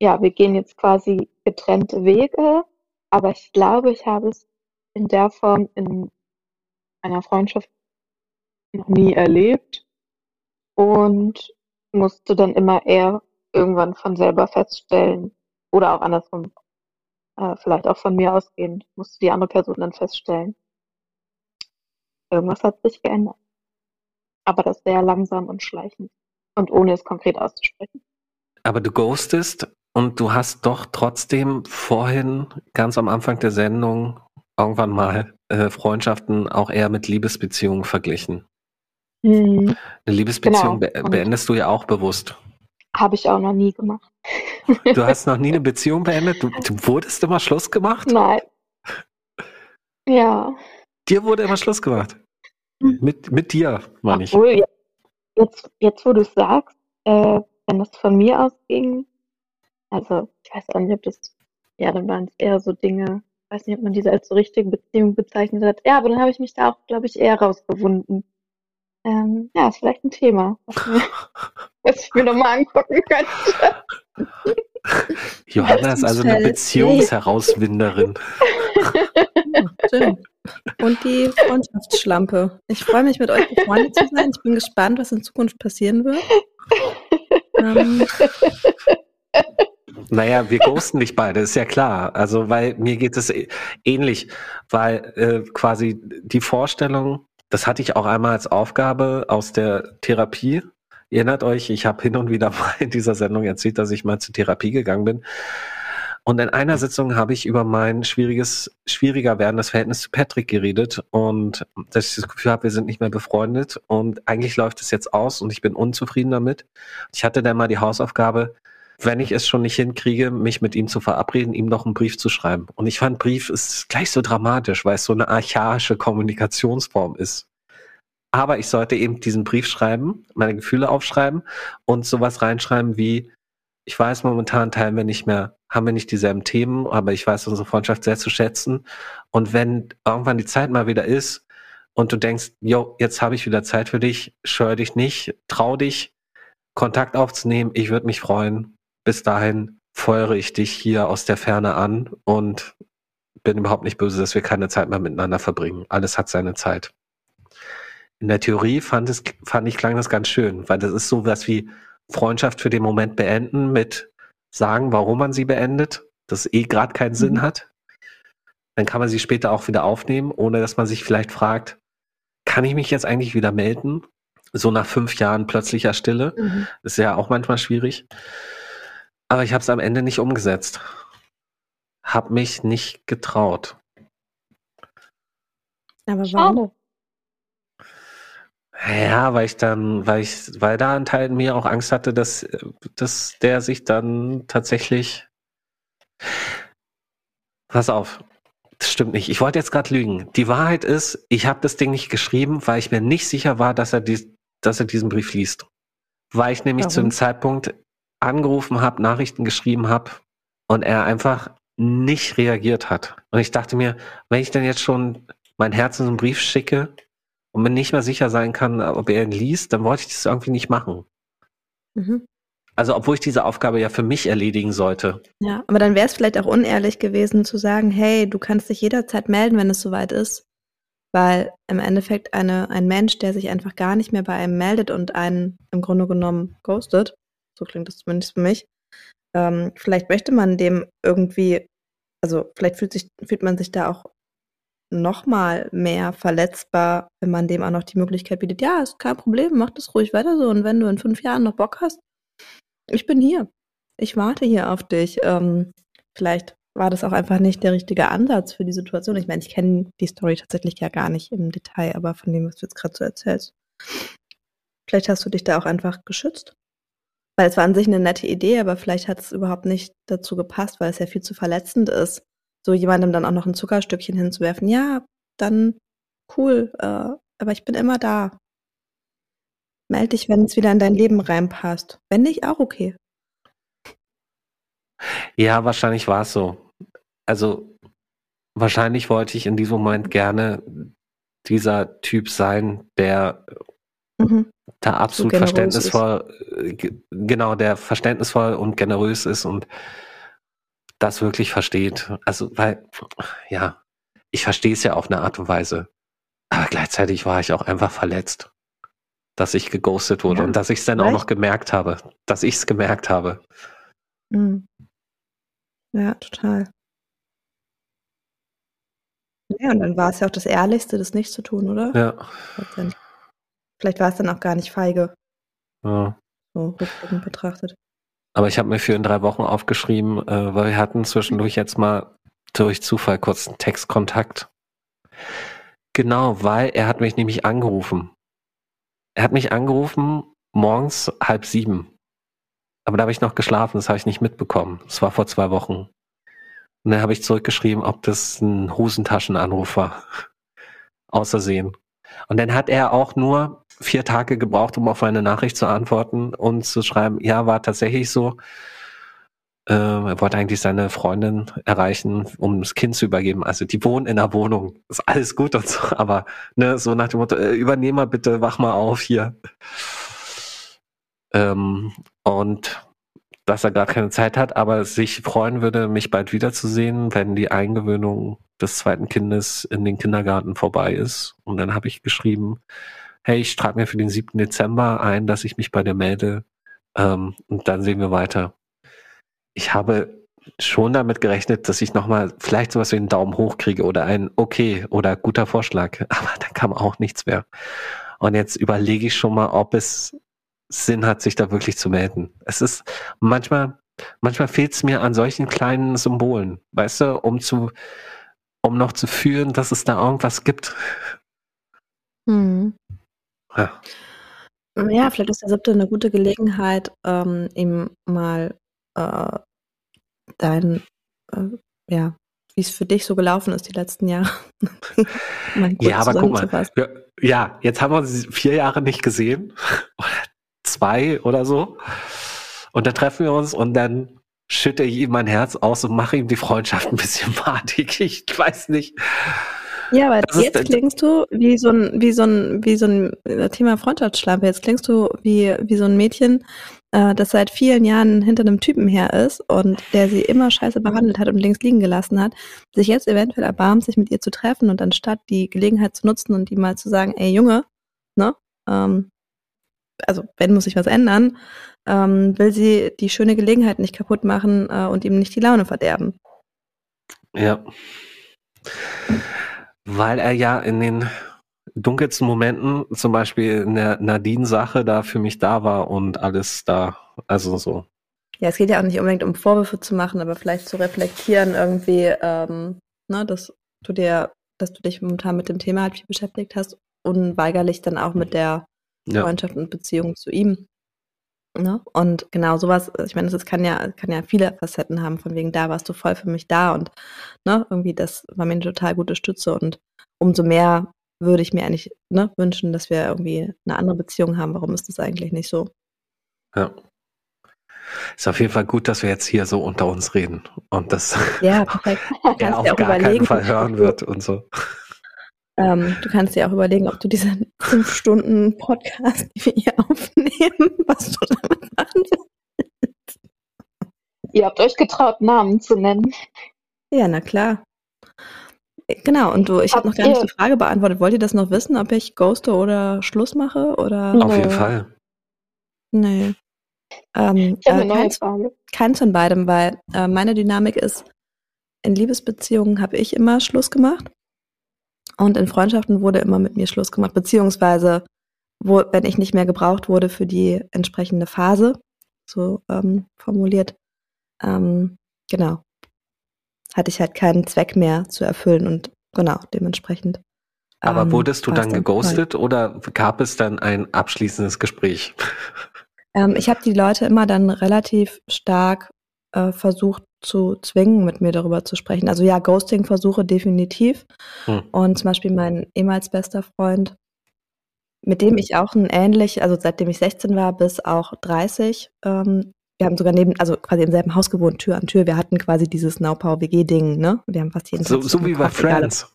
ja, wir gehen jetzt quasi getrennte Wege, aber ich glaube, ich habe es in der Form in einer Freundschaft noch nie erlebt und musste dann immer eher irgendwann von selber feststellen oder auch andersrum, äh, vielleicht auch von mir ausgehend, musste die andere Person dann feststellen. Irgendwas hat sich geändert. Aber das sehr langsam und schleichend und ohne es konkret auszusprechen. Aber du ghostest und du hast doch trotzdem vorhin ganz am Anfang der Sendung irgendwann mal äh, Freundschaften auch eher mit Liebesbeziehungen verglichen. Hm, Eine Liebesbeziehung Genau. beendest du ja auch bewusst. habe ich auch noch nie gemacht. Du hast noch nie eine Beziehung beendet? Du, du wurdest immer Schluss gemacht? Nein. Ja. Dir wurde immer Schluss gemacht. Mhm. Mit, mit dir, meine ich. Obwohl, jetzt, jetzt wo du es sagst, äh, wenn das von mir ausging, also ich weiß auch nicht, ob das, ja, dann waren es eher so Dinge, ich weiß nicht, ob man diese als so richtige Beziehung bezeichnet hat. Ja, aber dann habe ich mich da auch, glaube ich, eher rausgewunden. Ähm, ja, ist vielleicht ein Thema, was, mir, was ich mir nochmal angucken könnte. Johanna ist also eine. Beziehungsherauswinderin. Schön. Und die Freundschaftsschlampe. Ich freue mich, mit euch befreundet zu sein. Ich bin gespannt, was in Zukunft passieren wird. Ähm, Naja, wir ghosten nicht beide, ist ja klar. Also, weil mir geht es ähnlich, weil äh, quasi die Vorstellung, das hatte ich auch einmal als Aufgabe aus der Therapie. Ihr erinnert euch, ich habe hin und wieder mal in dieser Sendung erzählt, dass ich mal zur Therapie gegangen bin. Und in einer Sitzung habe ich über mein schwieriges, schwieriger werdendes Verhältnis zu Patrick geredet und dass ich das Gefühl habe, wir sind nicht mehr befreundet und eigentlich läuft es jetzt aus und ich bin unzufrieden damit. Ich hatte dann mal die Hausaufgabe, wenn ich es schon nicht hinkriege, mich mit ihm zu verabreden, ihm noch einen Brief zu schreiben. Und ich fand, Brief ist gleich so dramatisch, weil es so eine archaische Kommunikationsform ist. Aber ich sollte eben diesen Brief schreiben, meine Gefühle aufschreiben und sowas reinschreiben wie, ich weiß momentan teilen wir nicht mehr, haben wir nicht dieselben Themen, aber ich weiß unsere Freundschaft sehr zu schätzen. Und wenn irgendwann die Zeit mal wieder ist und du denkst, yo, jetzt habe ich wieder Zeit für dich, scheu dich nicht, trau dich, Kontakt aufzunehmen, ich würde mich freuen. Bis dahin feuere ich dich hier aus der Ferne an und bin überhaupt nicht böse, dass wir keine Zeit mehr miteinander verbringen. Alles hat seine Zeit. In der Theorie fand, es, fand ich, klang das ganz schön, weil das ist so was wie Freundschaft für den Moment beenden mit sagen, warum man sie beendet, das eh gerade keinen Sinn Mhm. hat. Dann kann man sie später auch wieder aufnehmen, ohne dass man sich vielleicht fragt, kann ich mich jetzt eigentlich wieder melden? So nach fünf Jahren plötzlicher Stille. mhm. Ist ja auch manchmal schwierig. Aber ich habe es am Ende nicht umgesetzt. Hab mich nicht getraut. Aber warum? Schade. Ja, weil ich dann, weil ich, weil da ein Teil in mir auch Angst hatte, dass, dass der sich dann tatsächlich. Pass auf, das stimmt nicht. Ich wollte jetzt gerade lügen. Die Wahrheit ist, ich habe das Ding nicht geschrieben, weil ich mir nicht sicher war, dass er, dies, dass er diesen Brief liest. Weil ich nämlich zu Warum? dem Zeitpunkt angerufen habe, Nachrichten geschrieben habe und er einfach nicht reagiert hat. Und ich dachte mir, wenn ich denn jetzt schon mein Herz in so einen Brief schicke und mir nicht mehr sicher sein kann, ob er ihn liest, dann wollte ich das irgendwie nicht machen. Mhm. Also obwohl ich diese Aufgabe ja für mich erledigen sollte. Ja, aber dann wäre es vielleicht auch unehrlich gewesen zu sagen, hey, du kannst dich jederzeit melden, wenn es soweit ist. Weil im Endeffekt eine, ein Mensch, der sich einfach gar nicht mehr bei einem meldet und einen im Grunde genommen ghostet, so klingt das zumindest für mich, ähm, vielleicht möchte man dem irgendwie, also vielleicht fühlt, sich, fühlt man sich da auch noch mal mehr verletzbar, wenn man dem auch noch die Möglichkeit bietet, ja, ist kein Problem, mach das ruhig weiter so. Und wenn du in fünf Jahren noch Bock hast, ich bin hier. Ich warte hier auf dich. Ähm, vielleicht war das auch einfach nicht der richtige Ansatz für die Situation. Ich meine, ich kenne die Story tatsächlich ja gar nicht im Detail, aber von dem, was du jetzt gerade so erzählst. Vielleicht hast du dich da auch einfach geschützt. Weil es war an sich eine nette Idee, aber vielleicht hat es überhaupt nicht dazu gepasst, weil es ja viel zu verletzend ist, so jemandem dann auch noch ein Zuckerstückchen hinzuwerfen. Ja, dann cool, äh, aber ich bin immer da. Meld dich, wenn es wieder in dein Leben reinpasst. Wenn nicht, auch okay. Ja, wahrscheinlich war es so. Also wahrscheinlich wollte ich in diesem Moment gerne dieser Typ sein, der Mhm. da absolut generös verständnisvoll, äh, ge- genau, der verständnisvoll und generös ist und das wirklich versteht. Also, weil, ja, ich verstehe es ja auf eine Art und Weise. Aber gleichzeitig war ich auch einfach verletzt, dass ich geghostet wurde Ja, und dass ich es dann auch vielleicht. noch gemerkt habe, dass ich es gemerkt habe. Mhm. Ja, total. Ja, und dann war es ja auch das Ehrlichste, das nicht zu tun, oder? Ja. Vielleicht war es dann auch gar nicht feige, ja. so rückblickend betrachtet. Aber ich habe mir für in drei Wochen aufgeschrieben, äh, weil wir hatten zwischendurch jetzt mal durch Zufall kurz einen Textkontakt. Genau, weil er hat mich nämlich angerufen. Er hat mich angerufen morgens halb sieben. Aber da habe ich noch geschlafen, das habe ich nicht mitbekommen. Das war vor zwei Wochen. Und dann habe ich zurückgeschrieben, ob das ein Hosentaschenanruf war. Außersehen. Und dann hat er auch nur vier Tage gebraucht, um auf meine Nachricht zu antworten und zu schreiben, ja, war tatsächlich so. Äh, er wollte eigentlich seine Freundin erreichen, um das Kind zu übergeben. Also die wohnen in der Wohnung. Ist alles gut und so, aber ne, so nach dem Motto, äh, übernehm mal bitte, wach mal auf hier. Ähm, und dass er gar keine Zeit hat, aber sich freuen würde, mich bald wiederzusehen, wenn die Eingewöhnung des zweiten Kindes in den Kindergarten vorbei ist. Und dann habe ich geschrieben, hey, ich trage mir für den 7. Dezember ein, dass ich mich bei dir melde. Ähm, und dann sehen wir weiter. Ich habe schon damit gerechnet, dass ich nochmal vielleicht sowas wie einen Daumen hoch kriege oder ein Okay oder guter Vorschlag. Aber dann kam auch nichts mehr. Und jetzt überlege ich schon mal, ob es Sinn hat, sich da wirklich zu melden. Es ist manchmal, manchmal fehlt es mir an solchen kleinen Symbolen, weißt du, um zu, um noch zu fühlen, dass es da irgendwas gibt. Mhm. Ja. Ja, vielleicht ist der siebte eine gute Gelegenheit, ähm, ihm mal äh, dein, äh, ja, wie es für dich so gelaufen ist die letzten Jahre. Ja, aber guck mal, wir, ja, jetzt haben wir uns vier Jahre nicht gesehen. Oder zwei oder so. Und dann treffen wir uns und dann schütte ich ihm mein Herz aus und mache ihm die Freundschaft ein bisschen madig. Ich weiß nicht. Ja, aber Das ist jetzt der- klingst du wie so ein, wie so ein, wie so ein äh, Thema Freundschaftsschlampe. Jetzt klingst du wie, wie so ein Mädchen, äh, das seit vielen Jahren hinter einem Typen her ist und der sie immer scheiße behandelt hat und links liegen gelassen hat, sich jetzt eventuell erbarmt, sich mit ihr zu treffen und anstatt die Gelegenheit zu nutzen und ihm mal zu sagen, ey Junge, ne, ähm, also wenn muss sich was ändern, ähm, will sie die schöne Gelegenheit nicht kaputt machen äh, und ihm nicht die Laune verderben. Ja. Weil er ja in den dunkelsten Momenten, zum Beispiel in der Nadine-Sache, da für mich da war und alles da, also so. Ja, es geht ja auch nicht unbedingt um Vorwürfe zu machen, aber vielleicht zu reflektieren irgendwie, ähm, ne, dass du dir, dass du dich momentan mit dem Thema halt viel beschäftigt hast, unweigerlich dann auch mit der Ja. Freundschaft und Beziehung zu ihm. Ne? Und genau sowas, ich meine, das kann ja, kann ja viele Facetten haben, von wegen, da warst du voll für mich da und ne, irgendwie, das war mir eine total gute Stütze und umso mehr würde ich mir eigentlich ne, wünschen, dass wir irgendwie eine andere Beziehung haben. Warum ist das eigentlich nicht so? Ja. Ist auf jeden Fall gut, dass wir jetzt hier so unter uns reden und das Ja, er auf gar keinen Fall hören wird und so. Ähm, du kannst dir auch überlegen, ob du diesen fünf Stunden Podcast, die wir hier aufnehmen, was du damit machen willst. Ihr habt euch getraut, Namen zu nennen. Ja, na klar. Genau, und du, ich habe noch gar nicht die Frage beantwortet. Wollt ihr das noch wissen, ob ich ghoste oder Schluss mache? Oder? Auf jeden. Fall. Nee. Ähm, Ich habe äh, eine neue keins, Frage. keins von beidem, weil äh, meine Dynamik ist, in Liebesbeziehungen habe ich immer Schluss gemacht. Und in Freundschaften wurde immer mit mir Schluss gemacht, beziehungsweise wo, wenn ich nicht mehr gebraucht wurde für die entsprechende Phase, so ähm, formuliert, ähm, genau, hatte ich halt keinen Zweck mehr zu erfüllen und genau, dementsprechend. Aber ähm, wurdest du dann geghostet oder gab es dann ein abschließendes Gespräch? Ähm, ich habe die Leute immer dann relativ stark äh, versucht zu zwingen, mit mir darüber zu sprechen. Also ja, Ghosting-Versuche definitiv. Hm. Und zum Beispiel mein ehemals bester Freund, mit dem ich auch ein ähnlich, also seitdem ich 16 war bis auch 30, ähm, wir haben sogar neben, also quasi im selben Haus gewohnt, Tür an Tür. Wir hatten quasi dieses Naupau-WG-Ding, ne? Wir haben fast jeden So, Tag so wie bei Friends.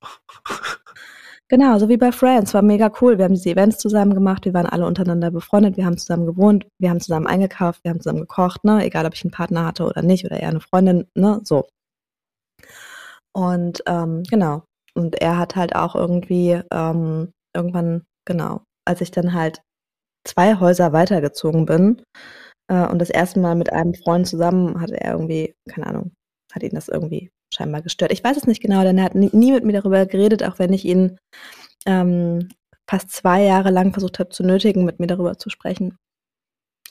Genau, so wie bei Friends. War mega cool. Wir haben diese Events zusammen gemacht. Wir waren alle untereinander befreundet. Wir haben zusammen gewohnt. Wir haben zusammen eingekauft. Wir haben zusammen gekocht, ne? Egal, ob ich einen Partner hatte oder nicht oder eher eine Freundin, ne? So. Und ähm, genau. Und er hat halt auch irgendwie ähm, irgendwann, genau, als ich dann halt zwei Häuser weitergezogen bin äh, und das erste Mal mit einem Freund zusammen hatte er irgendwie, keine Ahnung, hat ihn das irgendwie scheinbar gestört. Ich weiß es nicht genau, denn er hat nie, mit mir darüber geredet, auch wenn ich ihn ähm, fast zwei Jahre lang versucht habe zu nötigen, mit mir darüber zu sprechen.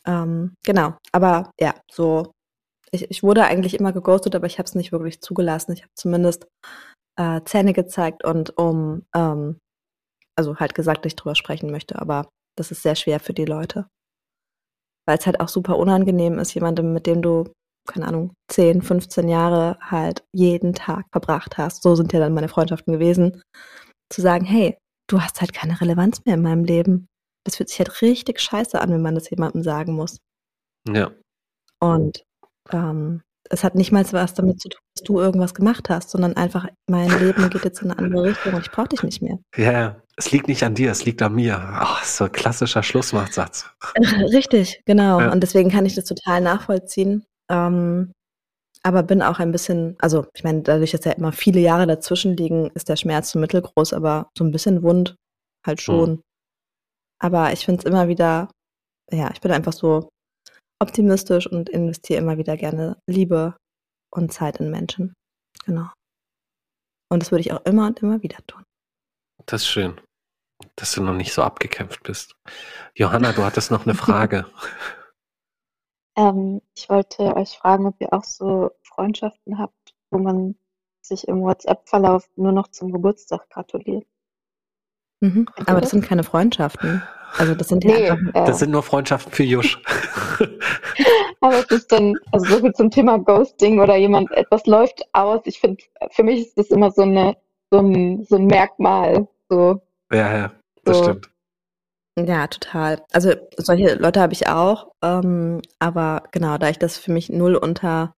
Ähm, genau, aber ja, so, ich, ich wurde eigentlich immer geghostet, aber ich habe es nicht wirklich zugelassen. Ich habe zumindest äh, Zähne gezeigt und um, ähm, also halt gesagt, dass ich drüber sprechen möchte, aber das ist sehr schwer für die Leute. Weil es halt auch super unangenehm ist, jemandem, mit dem du, keine Ahnung, 10, 15 Jahre halt jeden Tag verbracht hast, so sind ja dann meine Freundschaften gewesen, zu sagen, hey, du hast halt keine Relevanz mehr in meinem Leben. Das fühlt sich halt richtig scheiße an, wenn man das jemandem sagen muss. Ja. Und ähm, es hat nicht mal was damit zu tun, dass du irgendwas gemacht hast, sondern einfach, mein Leben geht jetzt in eine andere Richtung und ich brauche dich nicht mehr. Ja, ja. es liegt nicht an dir, es liegt an mir. Ach, so ein klassischer Schlussmachtsatz. Richtig, genau. Ja. Und deswegen kann ich das total nachvollziehen. Ähm, aber bin auch ein bisschen, also ich meine, dadurch, dass ja immer viele Jahre dazwischen liegen, ist der Schmerz so mittelgroß, aber so ein bisschen wund halt schon. Aber ich finde es immer wieder, ja, ich bin einfach so optimistisch und investiere immer wieder gerne Liebe und Zeit in Menschen. Genau. Und das würde ich auch immer und immer wieder tun. Das ist schön, dass du noch nicht so abgekämpft bist. Johanna, du hattest noch eine Frage. Ähm, ich wollte euch fragen, ob ihr auch so Freundschaften habt, wo man sich im WhatsApp-Verlauf nur noch zum Geburtstag gratuliert. Mhm. Aber das das? sind keine Freundschaften. Also das sind ja Nee, einfach äh, Das sind nur Freundschaften für Jusch. aber es ist dann, also so viel zum Thema Ghosting oder jemand, etwas läuft aus. Ich finde, für mich ist das immer so eine, so ein, so ein Merkmal. So, ja, ja, das So. stimmt. Ja, total. Also solche Leute habe ich auch, ähm, aber genau, da ich das für mich null unter,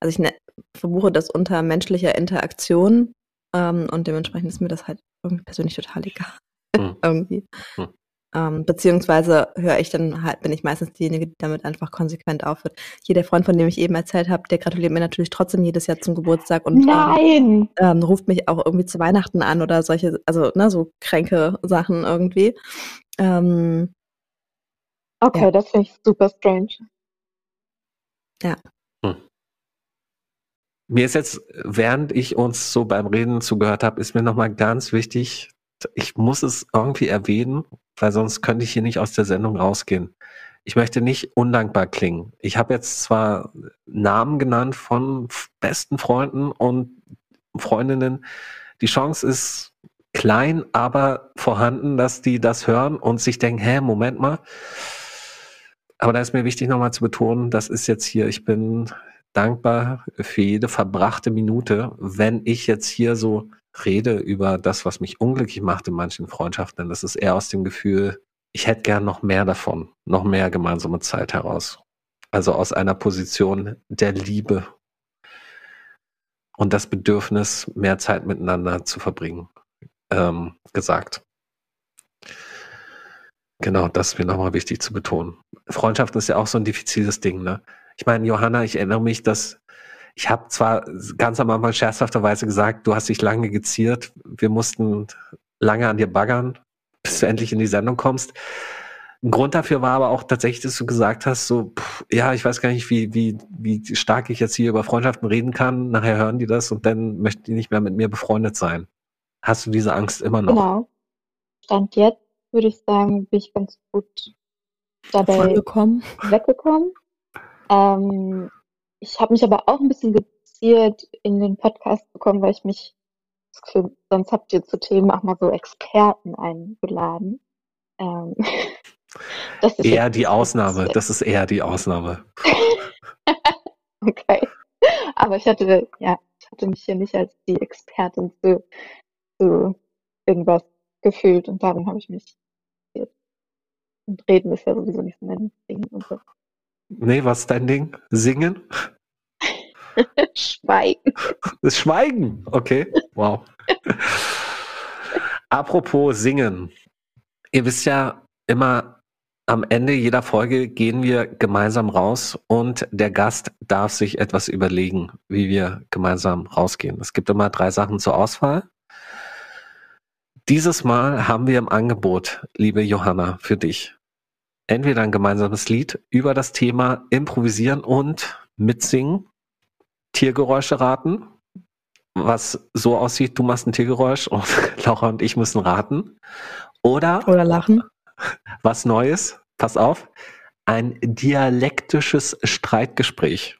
also ich ne, verbuche das unter menschlicher Interaktion ähm, und dementsprechend ist mir das halt irgendwie persönlich total egal. Hm. irgendwie. Hm. Ähm, beziehungsweise höre ich dann halt, bin ich meistens diejenige, die damit einfach konsequent aufhört. Hier der Freund, von dem ich eben erzählt habe, der gratuliert mir natürlich trotzdem jedes Jahr zum Geburtstag und ähm, nein! ähm, ruft mich auch irgendwie zu Weihnachten an oder solche, also ne, so kränke Sachen irgendwie. Ähm, Okay, Ja. das finde ich super strange. Mir ist jetzt, während ich uns so beim Reden zugehört habe, ist mir nochmal ganz wichtig, ich muss es irgendwie erwähnen, weil sonst könnte ich hier nicht aus der Sendung rausgehen. Ich möchte nicht undankbar klingen. Ich habe jetzt zwar Namen genannt von besten Freunden und Freundinnen. Die Chance ist klein, aber vorhanden, dass die das hören und sich denken, hä, Moment mal. Aber da ist mir wichtig nochmal zu betonen, das ist jetzt hier, ich bin dankbar für jede verbrachte Minute, wenn ich jetzt hier so rede über das, was mich unglücklich macht in manchen Freundschaften, dann ist es eher aus dem Gefühl, ich hätte gern noch mehr davon, noch mehr gemeinsame Zeit heraus. Also aus einer Position der Liebe und das Bedürfnis, mehr Zeit miteinander zu verbringen, ähm, gesagt. Genau, das mir nochmal wichtig zu betonen. Freundschaft ist ja auch so ein diffiziles Ding, ne? Ich meine, Johanna, ich erinnere mich, dass ich habe zwar ganz am Anfang scherzhafterweise gesagt, du hast dich lange geziert, wir mussten lange an dir baggern, bis du endlich in die Sendung kommst. Ein Grund dafür war aber auch tatsächlich, dass du gesagt hast, so, pff, ja, ich weiß gar nicht, wie, wie, wie stark ich jetzt hier über Freundschaften reden kann. Nachher hören die das und dann möchten die nicht mehr mit mir befreundet sein. Hast du diese Angst immer noch? Genau. Stand jetzt, würde ich sagen, bin ich ganz gut dabei weggekommen. Ähm, ich habe mich aber auch ein bisschen gezielt in den Podcast bekommen, weil ich mich, sonst habt ihr zu Themen auch mal so Experten eingeladen. Ähm, Das ist Eher die Ausnahme. Das ist eher die Ausnahme. Okay. Aber ich hatte, ja, ich hatte mich hier nicht als die Expertin zu, zu irgendwas gefühlt und darum habe ich mich. Und reden ist ja sowieso nicht mein Ding und so. Nee, was ist dein Ding? Singen? Schweigen. Das Schweigen. Okay. Wow. Apropos Singen. Ihr wisst ja immer, am Ende jeder Folge gehen wir gemeinsam raus und der Gast darf sich etwas überlegen, wie wir gemeinsam rausgehen. Es gibt immer drei Sachen zur Auswahl. Dieses Mal haben wir im Angebot, liebe Johanna, für dich. Entweder ein gemeinsames Lied über das Thema improvisieren und mitsingen, Tiergeräusche raten, was so aussieht, du machst ein Tiergeräusch und Laura und ich müssen raten. Oder Oder lachen. was Neues, pass auf, ein dialektisches Streitgespräch.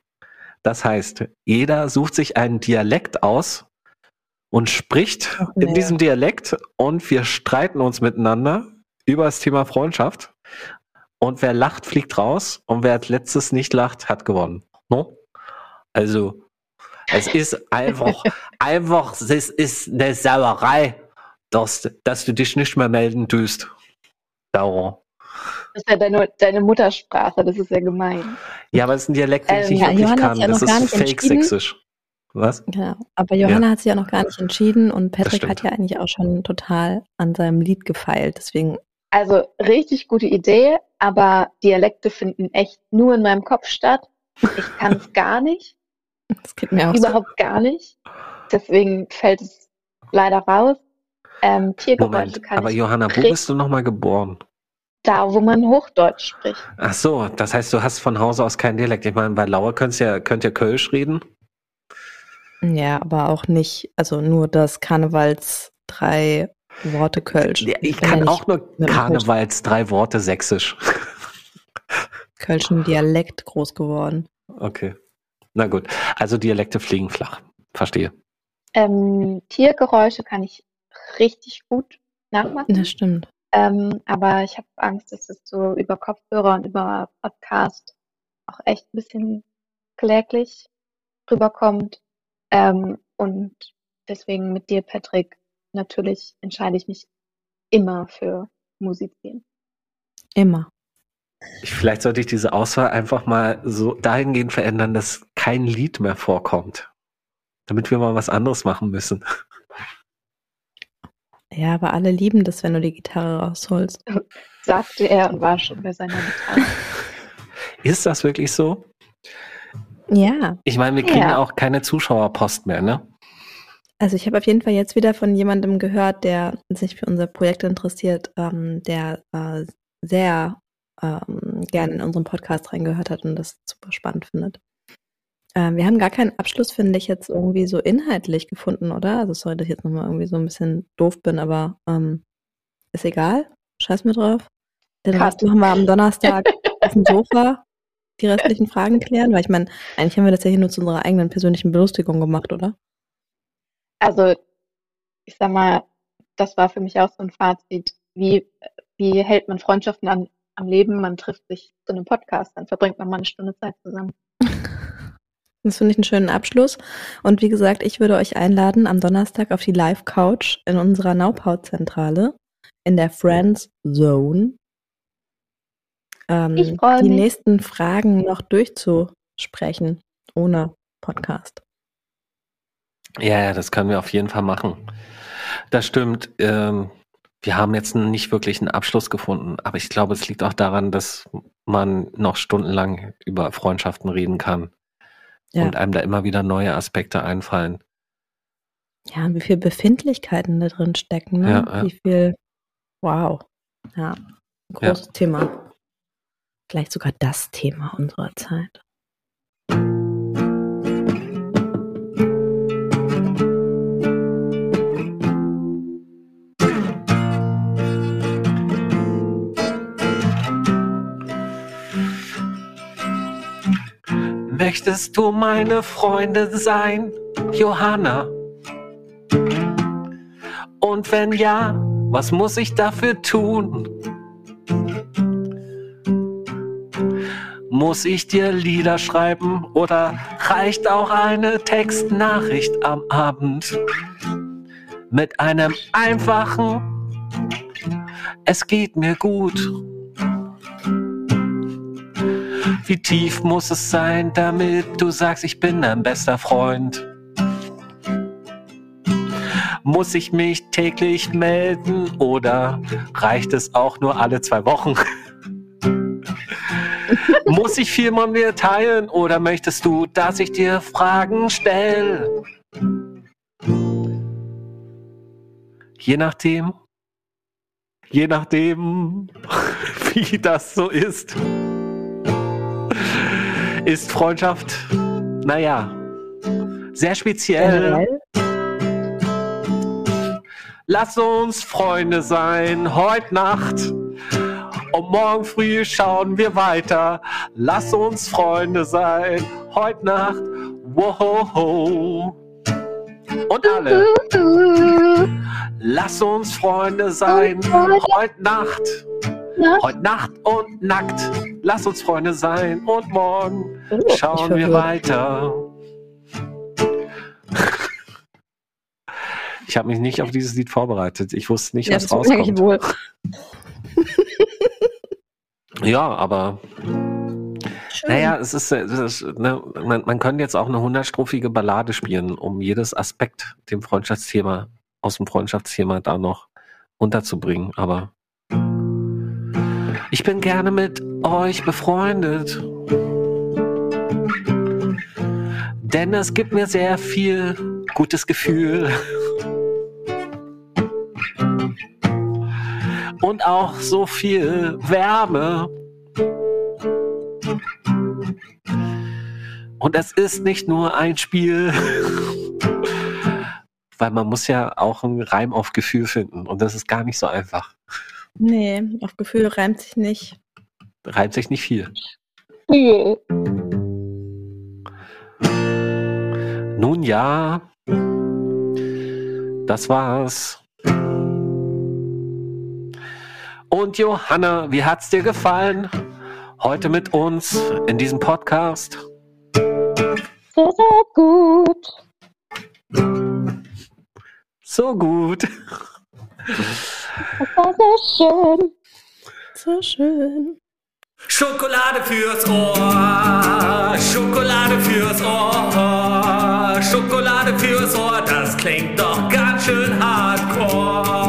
Das heißt, jeder sucht sich einen Dialekt aus und spricht Ach, in nee. diesem Dialekt und wir streiten uns miteinander über das Thema Freundschaft. Und wer lacht, fliegt raus und wer als letztes nicht lacht, hat gewonnen. No? Also, es ist einfach, einfach, es ist eine Sauerei, dass, dass du dich nicht mehr melden tust. Dauer. Das ist ja deine, deine Muttersprache, das ist ja gemein. Ja, aber es ist ein Dialekt, den ich Ähm, nicht ja, wirklich Johanna kann. ja das ist nicht fake-sächsisch. Was? Genau. Aber Johanna hat sich ja noch gar nicht entschieden und Patrick hat ja eigentlich auch schon total an seinem Lied gefeilt. Deswegen, Also richtig gute Idee, aber Dialekte finden echt nur in meinem Kopf statt. Ich kann es gar nicht, das geht mir auch so. überhaupt gar nicht. Deswegen fällt es leider raus. Ähm, Tiergeräusche Moment, kann aber ich Johanna, wo bist du nochmal geboren? da, wo man Hochdeutsch spricht. Ach so, das heißt, du hast von Hause aus keinen Dialekt. Ich meine, bei Lauer könnt ihr, könnt ihr Kölsch reden? Ja, aber auch nicht, also nur das Karnevals drei Worte Kölsch. Ja, ich bin kann auch nur Karnevals drei Worte sächsisch. Kölschen Dialekt groß geworden. Okay. Na gut. Also Dialekte fliegen flach. Verstehe. Ähm, Tiergeräusche kann ich richtig gut nachmachen. Das stimmt. Ähm, aber ich habe Angst, dass es so über Kopfhörer und über Podcast auch echt ein bisschen kläglich rüberkommt. Ähm, und deswegen mit dir, Patrick, natürlich entscheide ich mich immer für Musizieren. Immer. Ich, vielleicht sollte ich diese Auswahl einfach mal so dahingehend verändern, dass kein Lied mehr vorkommt. Damit wir mal was anderes machen müssen. Ja, aber alle lieben das, wenn du die Gitarre rausholst. Sagte er und war schon bei seiner Gitarre. Ist das wirklich so? Ja, Ich meine, wir kriegen ja Ja. auch keine Zuschauerpost mehr, ne? also ich habe auf jeden Fall jetzt wieder von jemandem gehört, der sich für unser Projekt interessiert, ähm, der äh, sehr ähm, gerne in unseren Podcast reingehört hat und das super spannend findet. Ähm, wir haben gar keinen Abschluss, finde ich, jetzt irgendwie so inhaltlich gefunden, oder? Also sorry, dass ich jetzt nochmal irgendwie so ein bisschen doof bin, aber ähm, ist egal. Scheiß mir drauf. Den Cut. Rest machen wir am Donnerstag auf dem Sofa die restlichen Fragen klären, weil ich meine, eigentlich haben wir das ja hier nur zu unserer eigenen persönlichen Belustigung gemacht, oder? Also, ich sag mal, das war für mich auch so ein Fazit. Wie, wie hält man Freundschaften am, am Leben? Man trifft sich zu einem Podcast, dann verbringt man mal eine Stunde Zeit zusammen. Das finde ich einen schönen Abschluss. Und wie gesagt, ich würde euch einladen am Donnerstag auf die Live-Couch in unserer Naupau-Zentrale in der Friends Zone. Ähm, Ich freu die mich. nächsten Fragen noch durchzusprechen, ohne Podcast. Ja, ja, das können wir auf jeden Fall machen. Das stimmt. Ähm, wir haben jetzt nicht wirklich einen Abschluss gefunden, aber ich glaube, es liegt auch daran, dass man noch stundenlang über Freundschaften reden kann Ja. und einem da immer wieder neue Aspekte einfallen. Ja, und wie viel Befindlichkeiten da drin stecken, ne? Ja, ja. Wie viel, wow. Ja, großes Thema. Vielleicht sogar das Thema unserer Zeit. Möchtest du meine Freundin sein, Johanna? Und wenn ja, was muss ich dafür tun? Muss ich dir Lieder schreiben oder reicht auch eine Textnachricht am Abend? Mit einem einfachen Es geht mir gut. Wie tief muss es sein, damit du sagst, ich bin dein bester Freund? Muss ich mich täglich melden oder reicht es auch nur alle zwei Wochen? Muss ich viel mal mir teilen oder möchtest du, dass ich dir Fragen stelle? Je nachdem, je nachdem, wie das so ist, ist Freundschaft, naja, sehr speziell. Lass uns Freunde sein, heute Nacht. Und morgen früh schauen wir weiter. Lass uns Freunde sein, heute Nacht. Wow. Und alle. Lass uns Freunde sein, heute Nacht. Heute Nacht und nackt. Lass uns Freunde sein und morgen Oh, schauen wir weiter. Ich habe mich nicht auf dieses Lied vorbereitet. Ich wusste nicht, Ja, was merke ich rauskommt. wohl. Ja, aber Schön. naja, es ist, es ist ne, man, man könnte jetzt auch eine hundertstrophige Ballade spielen, um jedes Aspekt dem Freundschaftsthema aus dem Freundschaftsthema da noch unterzubringen. Aber ich bin gerne mit euch befreundet. Denn es gibt mir sehr viel gutes Gefühl. Und auch so viel Wärme. Und es ist nicht nur ein Spiel. Weil man muss ja auch einen Reim auf Gefühl finden. Und das ist gar nicht so einfach. Nee, auf Gefühl reimt sich nicht. Reimt sich nicht viel. Viel. Nun ja, das war's. Und Johanna, wie hat's dir gefallen? Heute mit uns in diesem Podcast. Sehr, sehr gut. So gut. Das war so schön. So schön. Schokolade fürs Ohr, Schokolade fürs Ohr, Schokolade fürs Ohr, das klingt doch ganz schön hardcore.